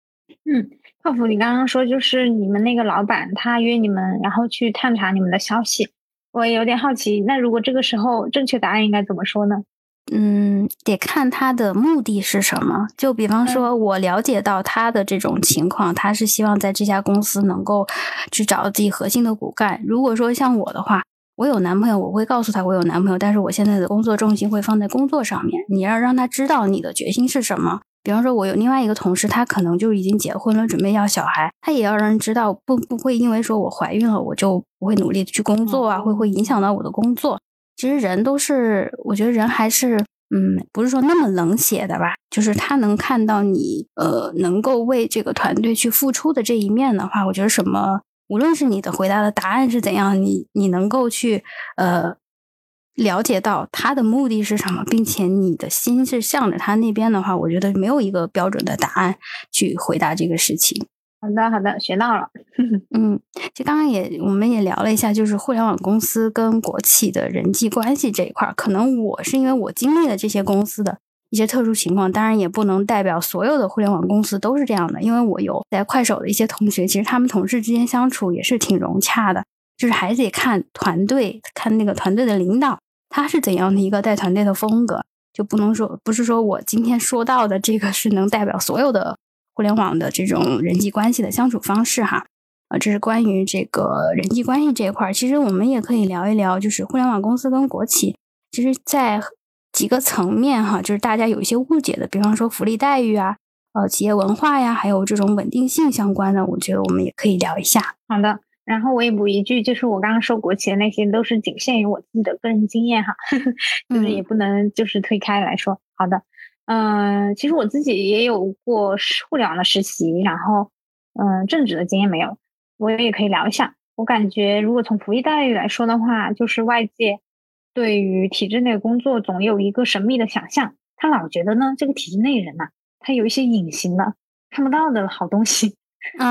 嗯。泡芙，你刚刚说就是你们那个老板他约你们，然后去探查你们的消息，我也有点好奇。那如果这个时候正确答案应该怎么说呢？嗯，得看他的目的是什么。就比方说，我了解到他的这种情况，他是希望在这家公司能够去找到自己核心的骨干。如果说像我的话，我有男朋友，我会告诉他我有男朋友，但是我现在的工作重心会放在工作上面。你要让他知道你的决心是什么。比方说，我有另外一个同事，他可能就已经结婚了，准备要小孩，他也要让人知道，不不会因为说我怀孕了，我就不会努力的去工作啊，会会影响到我的工作。其实人都是，我觉得人还是，嗯，不是说那么冷血的吧，就是他能看到你，呃，能够为这个团队去付出的这一面的话，我觉得什么无论是你的回答的答案是怎样，你你能够去呃了解到他的目的是什么，并且你的心是向着他那边的话，我觉得没有一个标准的答案去回答这个事情。好的，好的，学到了。嗯，就刚刚也我们也聊了一下，就是互联网公司跟国企的人际关系这一块儿，可能我是因为我经历了这些公司的。一些特殊情况，当然也不能代表所有的互联网公司都是这样的。因为我有在快手的一些同学，其实他们同事之间相处也是挺融洽的。就是还得看团队，看那个团队的领导他是怎样的一个带团队的风格，就不能说不是说我今天说到的这个是能代表所有的互联网的这种人际关系的相处方式哈。啊，这是关于这个人际关系这一块儿。其实我们也可以聊一聊，就是互联网公司跟国企，其实在。几个层面哈，就是大家有一些误解的，比方说福利待遇啊，呃，企业文化呀，还有这种稳定性相关的，我觉得我们也可以聊一下。好的，然后我也补一句，就是我刚刚说国企的那些都是仅限于我自己的个人经验哈，就是也不能就是推开来说。好的，嗯，其实我自己也有过互联网的实习，然后嗯，正职的经验没有，我也可以聊一下。我感觉如果从福利待遇来说的话，就是外界。对于体制内工作，总有一个神秘的想象。他老觉得呢，这个体制内人呐，他有一些隐形的、看不到的好东西，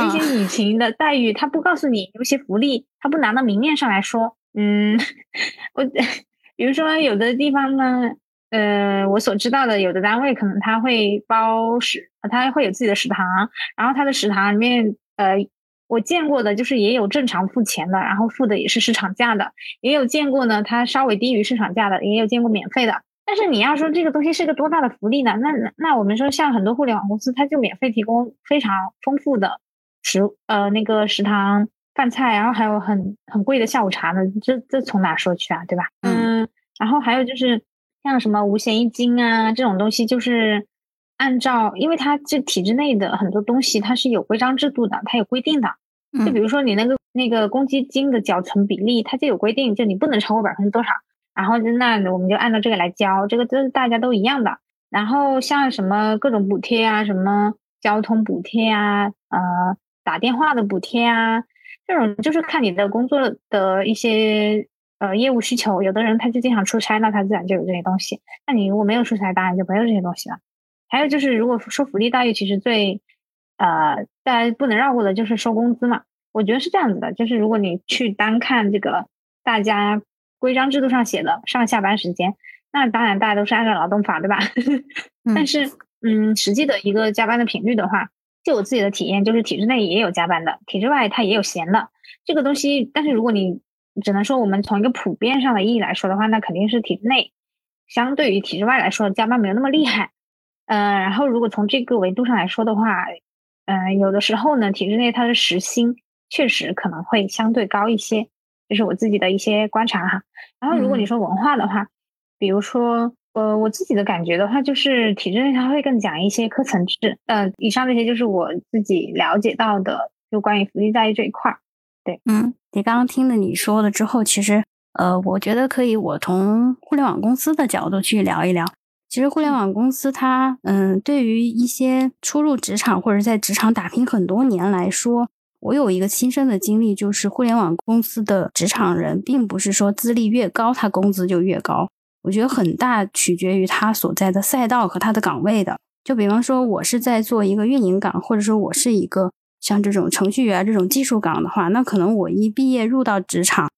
一些隐形的待遇，他不告诉你；有些福利，他不拿到明面上来说。嗯，我比如说有的地方呢，呃，我所知道的，有的单位可能他会包食，他会有自己的食堂，然后他的食堂里面，呃。我见过的就是也有正常付钱的，然后付的也是市场价的，也有见过呢，它稍微低于市场价的，也有见过免费的。但是你要说这个东西是个多大的福利呢？那那我们说像很多互联网公司，它就免费提供非常丰富的食呃那个食堂饭菜，然后还有很很贵的下午茶呢，这这从哪说去啊？对吧？嗯。然后还有就是像什么五险一金啊这种东西，就是。按照，因为它这体制内的很多东西，它是有规章制度的，它有规定的。就比如说你那个那个公积金的缴存比例，它就有规定，就你不能超过百分之多少。然后那我们就按照这个来交，这个这是大家都一样的。然后像什么各种补贴啊，什么交通补贴啊，呃，打电话的补贴啊，这种就是看你的工作的一些呃业务需求。有的人他就经常出差，那他自然就有这些东西。那你如果没有出差，当然就没有这些东西了。还有就是，如果说福利待遇，其实最，呃，大家不能绕过的就是收工资嘛。我觉得是这样子的，就是如果你去单看这个大家规章制度上写的上下班时间，那当然大家都是按照劳动法，对吧？但是，嗯，实际的一个加班的频率的话，就我自己的体验，就是体制内也有加班的，体制外它也有闲的。这个东西，但是如果你只能说我们从一个普遍上的意义来说的话，那肯定是体制内相对于体制外来说加班没有那么厉害。嗯，然后如果从这个维度上来说的话，嗯，有的时候呢，体制内它的时薪确实可能会相对高一些，这是我自己的一些观察哈。然后如果你说文化的话，比如说，呃，我自己的感觉的话，就是体制内它会更讲一些科层制。呃，以上这些就是我自己了解到的，就关于福利待遇这一块儿。对，嗯，你刚刚听了你说了之后，其实，呃，我觉得可以，我从互联网公司的角度去聊一聊。其实互联网公司它，嗯，对于一些初入职场或者在职场打拼很多年来说，我有一个亲身的经历，就是互联网公司的职场人，并不是说资历越高，他工资就越高。我觉得很大取决于他所在的赛道和他的岗位的。就比方说，我是在做一个运营岗，或者说我是一个像这种程序员这种技术岗的话，那可能我一毕业入到职场。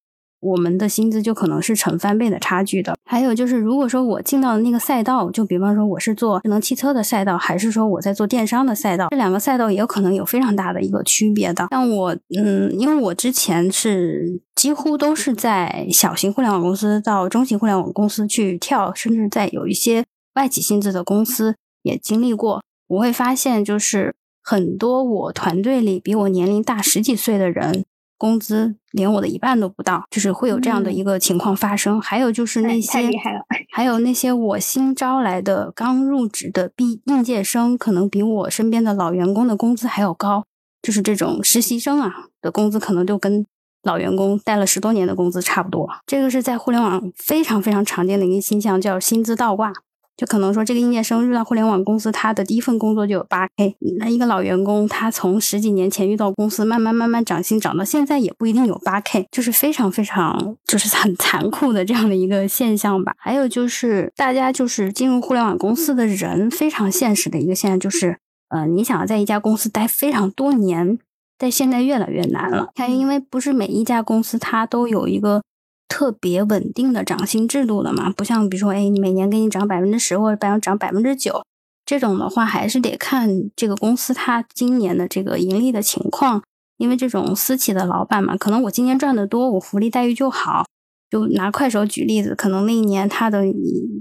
我们的薪资就可能是成翻倍的差距的。还有就是，如果说我进到的那个赛道，就比方说我是做智能汽车的赛道，还是说我在做电商的赛道，这两个赛道也有可能有非常大的一个区别的。像我，嗯，因为我之前是几乎都是在小型互联网公司到中型互联网公司去跳，甚至在有一些外企性质的公司也经历过。我会发现，就是很多我团队里比我年龄大十几岁的人。工资连我的一半都不到，就是会有这样的一个情况发生。还有就是那些，还有那些我新招来的刚入职的毕应届生，可能比我身边的老员工的工资还要高。就是这种实习生啊的工资，可能就跟老员工待了十多年的工资差不多。这个是在互联网非常非常常见的一个现象，叫薪资倒挂。就可能说这个应届生入到互联网公司，他的第一份工作就有八 K。那一个老员工，他从十几年前遇到公司，慢慢慢慢涨薪，涨到现在也不一定有八 K，就是非常非常就是很残酷的这样的一个现象吧。还有就是大家就是进入互联网公司的人，非常现实的一个现象就是，呃，你想要在一家公司待非常多年，但现在越来越难了。它因为不是每一家公司它都有一个。特别稳定的涨薪制度的嘛，不像比如说，哎，每年给你涨百分之十或者百分涨百分之九，这种的话还是得看这个公司它今年的这个盈利的情况。因为这种私企的老板嘛，可能我今年赚的多，我福利待遇就好。就拿快手举例子，可能那一年他的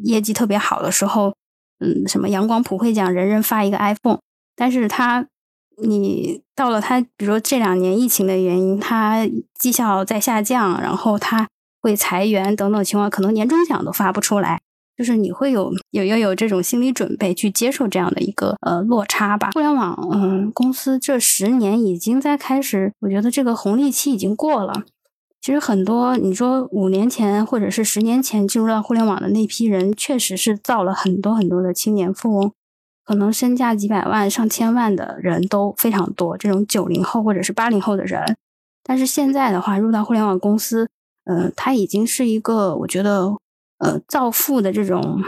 业绩特别好的时候，嗯，什么阳光普惠奖，人人发一个 iPhone。但是他你到了他，比如说这两年疫情的原因，他绩效在下降，然后他。会裁员等等情况，可能年终奖都发不出来，就是你会有有要有这种心理准备去接受这样的一个呃落差吧。互联网嗯公司这十年已经在开始，我觉得这个红利期已经过了。其实很多你说五年前或者是十年前进入到互联网的那批人，确实是造了很多很多的青年富翁，可能身价几百万上千万的人都非常多。这种九零后或者是八零后的人，但是现在的话，入到互联网公司。呃，它已经是一个我觉得，呃，造富的这种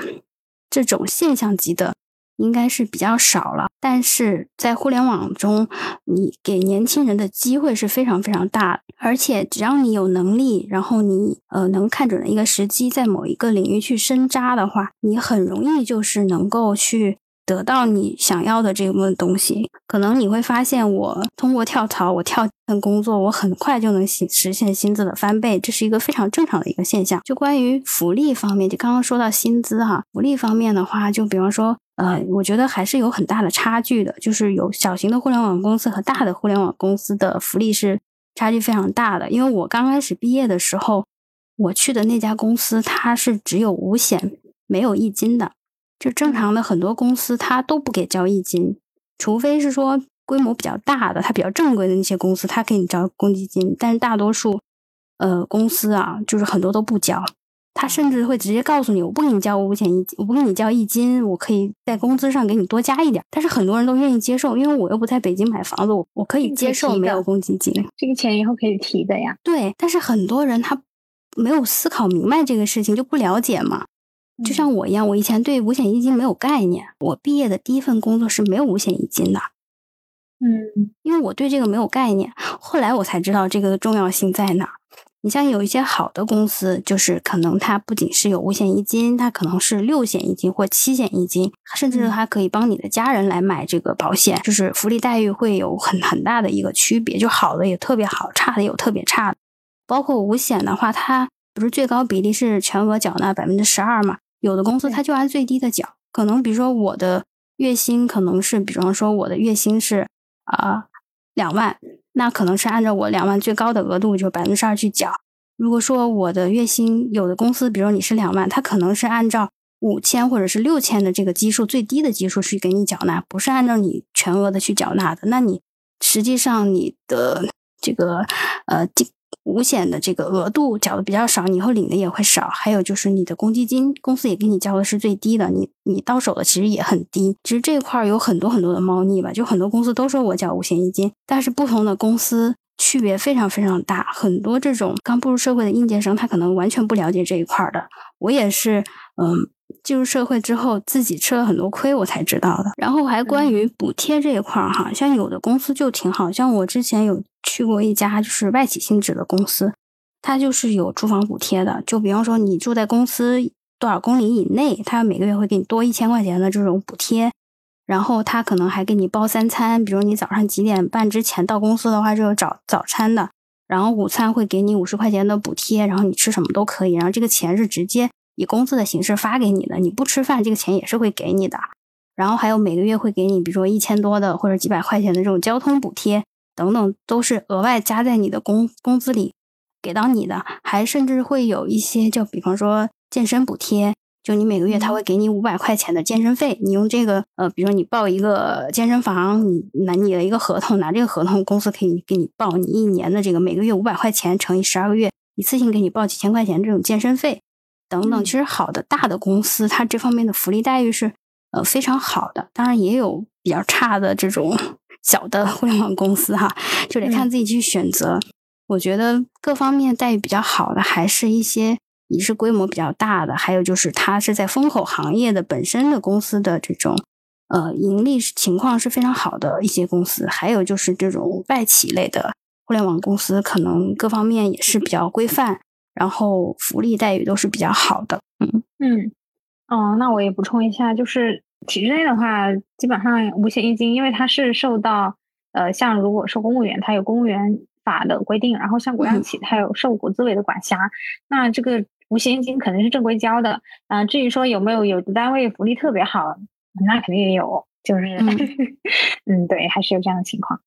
这种现象级的，应该是比较少了。但是在互联网中，你给年轻人的机会是非常非常大，而且只要你有能力，然后你呃能看准了一个时机，在某一个领域去深扎的话，你很容易就是能够去。得到你想要的这部分东西，可能你会发现，我通过跳槽，我跳份工作，我很快就能实实现薪资的翻倍，这是一个非常正常的一个现象。就关于福利方面，就刚刚说到薪资哈，福利方面的话，就比方说，呃，我觉得还是有很大的差距的，就是有小型的互联网公司和大的互联网公司的福利是差距非常大的。因为我刚开始毕业的时候，我去的那家公司，它是只有五险没有一金的。就正常的很多公司，它都不给交一金，除非是说规模比较大的，它比较正规的那些公司，它给你交公积金。但是大多数，呃，公司啊，就是很多都不交，他甚至会直接告诉你，我不给你交五险一，我不给你交一金，我可以在工资上给你多加一点。但是很多人都愿意接受，因为我又不在北京买房子，我我可以接受没有公积金，这个钱以后可以提的呀。对，但是很多人他没有思考明白这个事情，就不了解嘛。就像我一样，我以前对五险一金没有概念。我毕业的第一份工作是没有五险一金的，嗯，因为我对这个没有概念。后来我才知道这个的重要性在哪。你像有一些好的公司，就是可能它不仅是有五险一金，它可能是六险一金或七险一金，甚至还可以帮你的家人来买这个保险，就是福利待遇会有很很大的一个区别。就好的也特别好，差的有特别差的。包括五险的话，它不是最高比例是全额缴纳百分之十二嘛？有的公司它就按最低的缴，可能比如说我的月薪可能是，比方说我的月薪是啊两万，那可能是按照我两万最高的额度就百分之十二去缴。如果说我的月薪有的公司，比如说你是两万，它可能是按照五千或者是六千的这个基数最低的基数去给你缴纳，不是按照你全额的去缴纳的。那你实际上你的这个呃。五险的这个额度缴的比较少，你以后领的也会少。还有就是你的公积金，公司也给你交的是最低的，你你到手的其实也很低。其实这块儿有很多很多的猫腻吧，就很多公司都说我缴五险一金，但是不同的公司区别非常非常大。很多这种刚步入社会的应届生，他可能完全不了解这一块的。我也是，嗯，进入社会之后自己吃了很多亏，我才知道的。然后还关于补贴这一块儿哈，像有的公司就挺好，像我之前有。去过一家就是外企性质的公司，它就是有住房补贴的。就比方说你住在公司多少公里以内，它每个月会给你多一千块钱的这种补贴。然后他可能还给你包三餐，比如你早上几点半之前到公司的话，就有早早餐的。然后午餐会给你五十块钱的补贴，然后你吃什么都可以。然后这个钱是直接以工资的形式发给你的，你不吃饭这个钱也是会给你的。然后还有每个月会给你，比如说一千多的或者几百块钱的这种交通补贴。等等，都是额外加在你的工工资里给到你的，还甚至会有一些，就比方说健身补贴，就你每个月他会给你五百块钱的健身费，你用这个，呃，比如说你报一个健身房，你拿你的一个合同，拿这个合同，公司可以给你报你一年的这个每个月五百块钱乘以十二个月，一次性给你报几千块钱这种健身费，等等。其实好的大的公司，它这方面的福利待遇是呃非常好的。当然也有比较差的这种小的互联网公司哈，就得看自己去选择。我觉得各方面待遇比较好的，还是一些也是规模比较大的，还有就是它是在风口行业的本身的公司的这种呃盈利情况是非常好的一些公司，还有就是这种外企类的互联网公司，可能各方面也是比较规范，然后福利待遇都是比较好的。嗯嗯哦，那我也补充一下，就是体制内的话，基本上五险一金，因为它是受到呃，像如果说公务员，它有公务员。法的规定，然后像国央企，它有受国资委的管辖，那这个五险一金肯定是正规交的。啊，至于说有没有有的单位福利特别好，那肯定也有，就是，嗯，对，还是有这样的情况。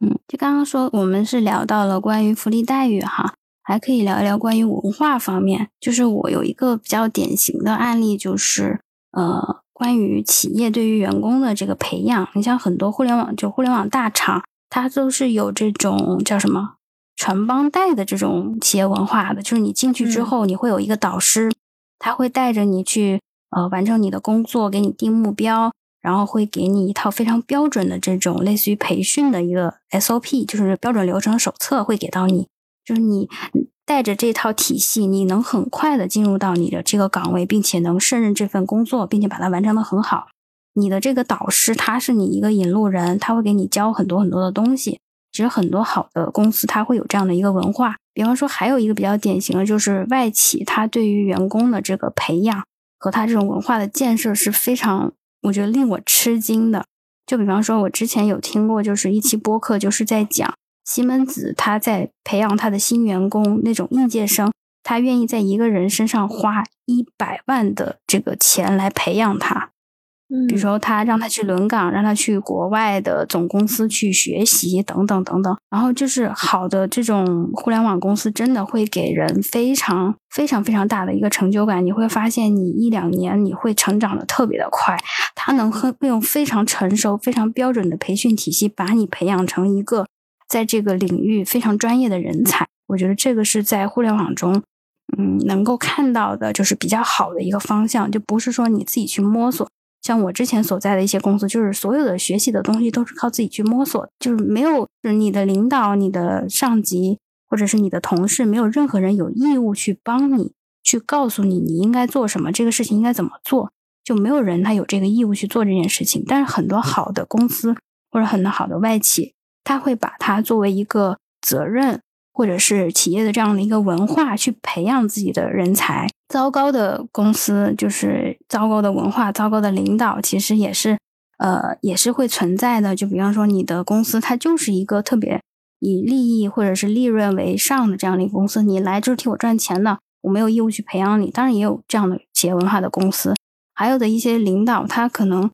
嗯，就刚刚说我们是聊到了关于福利待遇哈，还可以聊一聊关于文化方面。就是我有一个比较典型的案例，就是呃，关于企业对于员工的这个培养。你像很多互联网就互联网大厂。它都是有这种叫什么传帮带的这种企业文化的，就是你进去之后，你会有一个导师，他会带着你去呃完成你的工作，给你定目标，然后会给你一套非常标准的这种类似于培训的一个 SOP，就是标准流程手册会给到你，就是你带着这套体系，你能很快的进入到你的这个岗位，并且能胜任这份工作，并且把它完成的很好。你的这个导师，他是你一个引路人，他会给你教很多很多的东西。其实很多好的公司，它会有这样的一个文化。比方说，还有一个比较典型的就是外企，它对于员工的这个培养和他这种文化的建设是非常，我觉得令我吃惊的。就比方说，我之前有听过，就是一期播客，就是在讲西门子他在培养他的新员工那种应届生，他愿意在一个人身上花一百万的这个钱来培养他。嗯比如说，他让他去轮岗，让他去国外的总公司去学习，等等等等。然后就是好的这种互联网公司，真的会给人非常非常非常大的一个成就感。你会发现，你一两年你会成长的特别的快。他能很用非常成熟、非常标准的培训体系，把你培养成一个在这个领域非常专业的人才。我觉得这个是在互联网中，嗯，能够看到的，就是比较好的一个方向，就不是说你自己去摸索。像我之前所在的一些公司，就是所有的学习的东西都是靠自己去摸索，就是没有你的领导、你的上级或者是你的同事，没有任何人有义务去帮你去告诉你你应该做什么，这个事情应该怎么做，就没有人他有这个义务去做这件事情。但是很多好的公司或者很多好的外企，他会把它作为一个责任。或者是企业的这样的一个文化去培养自己的人才，糟糕的公司就是糟糕的文化，糟糕的领导，其实也是呃也是会存在的。就比方说，你的公司它就是一个特别以利益或者是利润为上的这样的一个公司，你来就是替我赚钱的，我没有义务去培养你。当然也有这样的企业文化的公司，还有的一些领导他可能。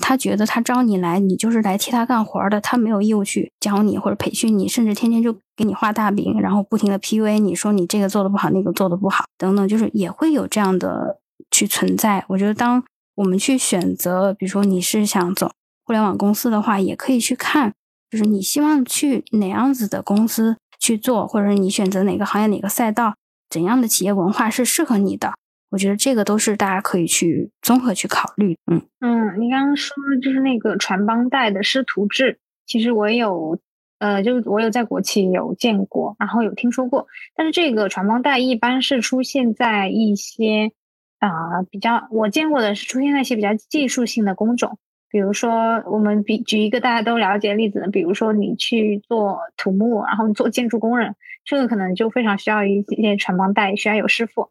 他觉得他招你来，你就是来替他干活的，他没有义务去教你或者培训你，甚至天天就给你画大饼，然后不停的 PUA 你说你这个做的不好，那个做的不好，等等，就是也会有这样的去存在。我觉得，当我们去选择，比如说你是想走互联网公司的话，也可以去看，就是你希望去哪样子的公司去做，或者你选择哪个行业哪个赛道，怎样的企业文化是适合你的。我觉得这个都是大家可以去综合去考虑。嗯嗯，你刚刚说就是那个传帮带的师徒制，其实我有呃，就是我有在国企有见过，然后有听说过。但是这个传帮带一般是出现在一些啊比较我见过的是出现在一些比较技术性的工种，比如说我们比举一个大家都了解的例子，比如说你去做土木，然后做建筑工人，这个可能就非常需要一些传帮带，需要有师傅。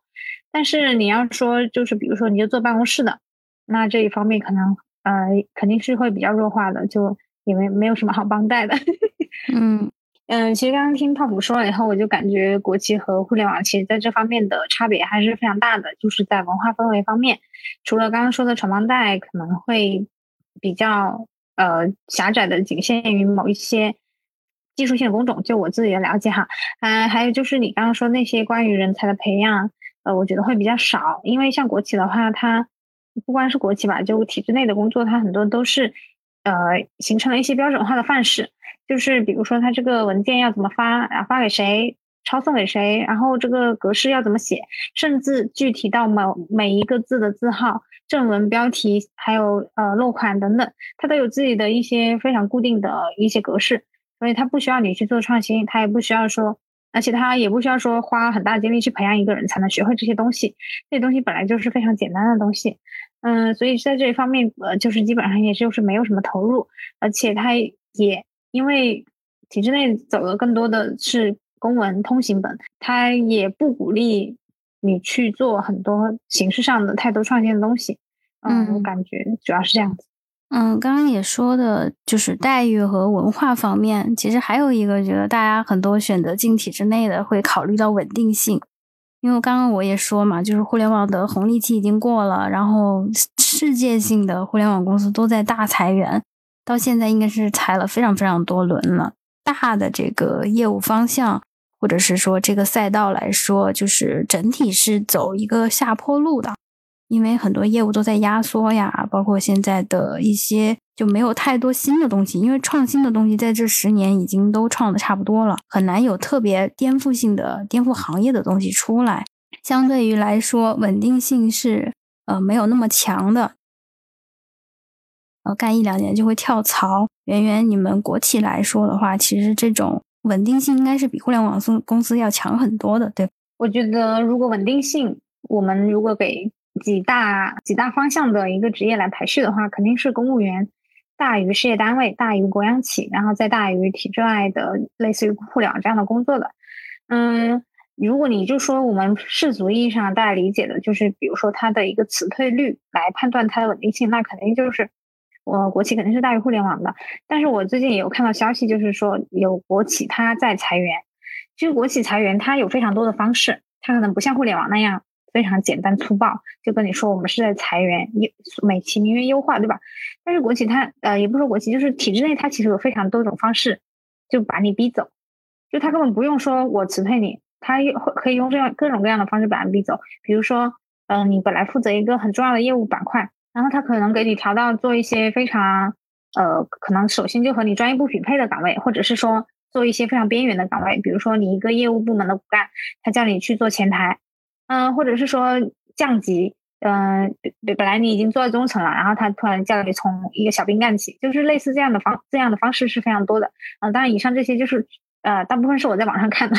但是你要说，就是比如说，你就坐办公室的，那这一方面可能呃肯定是会比较弱化的，就也没没有什么好帮带的。嗯嗯，其实刚刚听泡芙说了以后，我就感觉国企和互联网其实在这方面的差别还是非常大的，就是在文化氛围方面，除了刚刚说的传帮带可能会比较呃狭窄的仅限于某一些技术性的工种，就我自己的了解哈，嗯，还有就是你刚刚说那些关于人才的培养。呃，我觉得会比较少，因为像国企的话，它不光是国企吧，就体制内的工作，它很多都是呃形成了一些标准化的范式，就是比如说它这个文件要怎么发，然后发给谁，抄送给谁，然后这个格式要怎么写，甚至具体到某每一个字的字号、正文、标题，还有呃落款等等，它都有自己的一些非常固定的一些格式，所以它不需要你去做创新，它也不需要说，而且他也不需要说花很大精力去培养一个人才能学会这些东西，这些东西本来就是非常简单的东西，嗯，所以在这一方面，呃，就是基本上也就是没有什么投入，而且他也因为体制内走的更多的是。公文通行本，他也不鼓励你去做很多形式上的太多创新的东西。嗯，我感觉主要是这样子。嗯，刚刚也说的就是待遇和文化方面，其实还有一个，觉得大家很多选择进体制内的会考虑到稳定性，因为刚刚我也说嘛，就是互联网的红利期已经过了，然后世界性的互联网公司都在大裁员，到现在应该是裁了非常非常多轮了，大的这个业务方向。或者是说这个赛道来说，就是整体是走一个下坡路的，因为很多业务都在压缩呀，包括现在的一些就没有太多新的东西，因为创新的东西在这十年已经都创的差不多了，很难有特别颠覆性的、颠覆行业的东西出来。相对于来说，稳定性是呃没有那么强的，呃干一两年就会跳槽。圆圆，你们国企来说的话，其实这种。稳定性应该是比互联网公公司要强很多的，对。我觉得，如果稳定性，我们如果给几大几大方向的一个职业来排序的话，肯定是公务员大于事业单位，大于国央企，然后再大于体制外的类似于互联网这样的工作的。嗯，如果你就说我们世俗意义上大家理解的，就是比如说它的一个辞退率来判断它的稳定性，那肯定就是。我国企肯定是大于互联网的，但是我最近也有看到消息，就是说有国企它在裁员。其实国企裁员它有非常多的方式，它可能不像互联网那样非常简单粗暴，就跟你说我们是在裁员，优美其名曰优化，对吧？但是国企它呃也不说国企，就是体制内它其实有非常多种方式就把你逼走，就他根本不用说我辞退你，他会可以用这样各种各样的方式把你逼走。比如说，嗯，你本来负责一个很重要的业务板块。然后他可能给你调到做一些非常，呃，可能首先就和你专业不匹配的岗位，或者是说做一些非常边缘的岗位，比如说你一个业务部门的骨干，他叫你去做前台，嗯，或者是说降级，嗯，本本来你已经做到中层了，然后他突然叫你从一个小兵干起，就是类似这样的方这样的方式是非常多的，嗯，当然以上这些就是呃大部分是我在网上看的，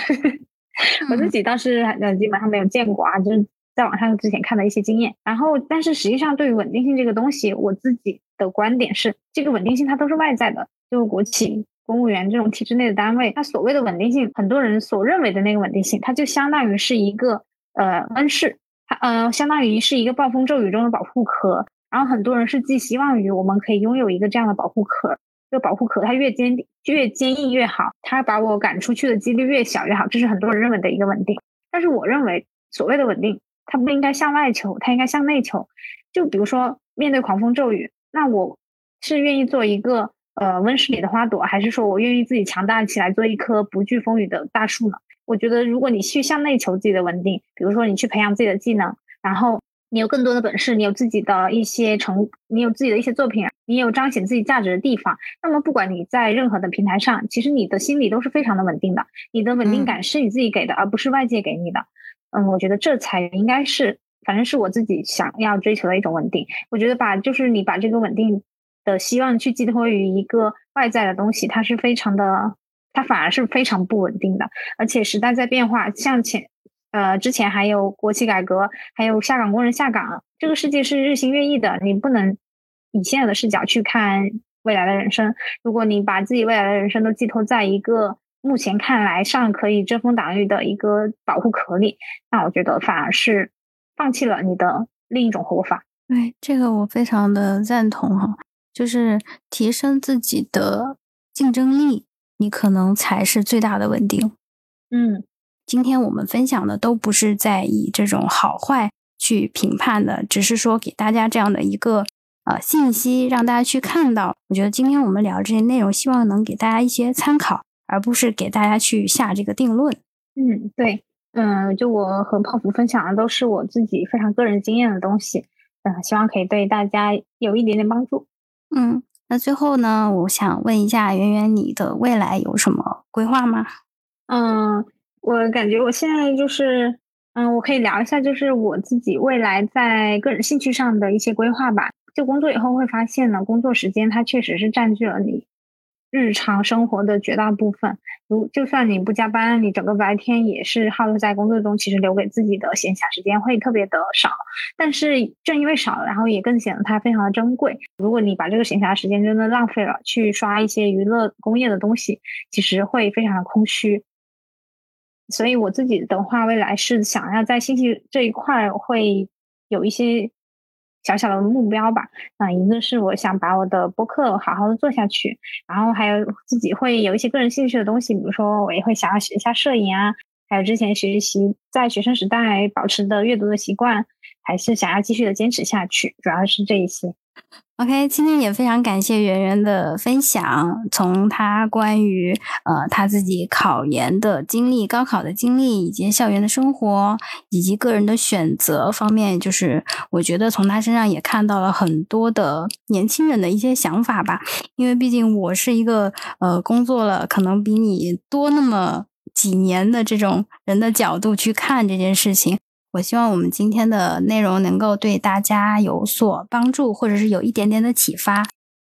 我自己倒是呃基本上没有见过啊，就是。在网上之前看的一些经验，然后，但是实际上对于稳定性这个东西，我自己的观点是，这个稳定性它都是外在的，就国企、公务员这种体制内的单位，它所谓的稳定性，很多人所认为的那个稳定性，它就相当于是一个呃温室，它呃相当于是一个暴风骤雨中的保护壳，然后很多人是寄希望于我们可以拥有一个这样的保护壳，这个保护壳它越坚定越坚硬越好，它把我赶出去的几率越小越好，这是很多人认为的一个稳定，但是我认为所谓的稳定。它不应该向外求，它应该向内求。就比如说，面对狂风骤雨，那我是愿意做一个呃温室里的花朵，还是说我愿意自己强大起来，做一棵不惧风雨的大树呢？我觉得，如果你去向内求自己的稳定，比如说你去培养自己的技能，然后你有更多的本事，你有自己的一些成，你有自己的一些作品，你有彰显自己价值的地方，那么不管你在任何的平台上，其实你的心理都是非常的稳定的。你的稳定感是你自己给的，而不是外界给你的。嗯，我觉得这才应该是，反正是我自己想要追求的一种稳定。我觉得把就是你把这个稳定的希望去寄托于一个外在的东西，它是非常的，它反而是非常不稳定的。而且时代在变化，像前呃之前还有国企改革，还有下岗工人下岗，这个世界是日新月异的，你不能以现在的视角去看未来的人生。如果你把自己未来的人生都寄托在一个。目前看来尚可以遮风挡雨的一个保护壳里，那我觉得反而是放弃了你的另一种活法。对，这个我非常的赞同哈，就是提升自己的竞争力，你可能才是最大的稳定。嗯，今天我们分享的都不是在以这种好坏去评判的，只是说给大家这样的一个呃信息，让大家去看到。我觉得今天我们聊这些内容，希望能给大家一些参考。而不是给大家去下这个定论。嗯，对，嗯，就我和泡芙分享的都是我自己非常个人经验的东西，嗯，希望可以对大家有一点点帮助。嗯，那最后呢，我想问一下圆圆，你的未来有什么规划吗？嗯，我感觉我现在就是，嗯，我可以聊一下，就是我自己未来在个人兴趣上的一些规划吧。就工作以后会发现呢，工作时间它确实是占据了你。日常生活的绝大部分，如就算你不加班，你整个白天也是耗在工作中，其实留给自己的闲暇时间会特别的少。但是正因为少，然后也更显得它非常的珍贵。如果你把这个闲暇时间真的浪费了，去刷一些娱乐工业的东西，其实会非常的空虚。所以我自己的话，未来是想要在信息这一块会有一些。小小的目标吧，啊，一个是我想把我的播客好好的做下去，然后还有自己会有一些个人兴趣的东西，比如说我也会想要学一下摄影啊，还有之前学习在学生时代保持的阅读的习惯，还是想要继续的坚持下去，主要是这一些。OK，今天也非常感谢圆圆的分享，从他关于呃他自己考研的经历、高考的经历，以及校园的生活，以及个人的选择方面，就是我觉得从他身上也看到了很多的年轻人的一些想法吧。因为毕竟我是一个呃工作了可能比你多那么几年的这种人的角度去看这件事情。我希望我们今天的内容能够对大家有所帮助，或者是有一点点的启发。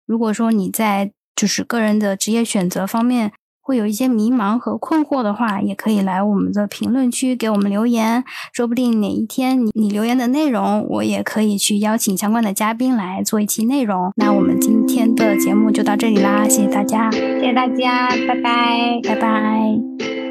如果说你在就是个人的职业选择方面会有一些迷茫和困惑的话，也可以来我们的评论区给我们留言，说不定哪一天你你留言的内容，我也可以去邀请相关的嘉宾来做一期内容。那我们今天的节目就到这里啦，谢谢大家，谢谢大家，拜拜，拜拜。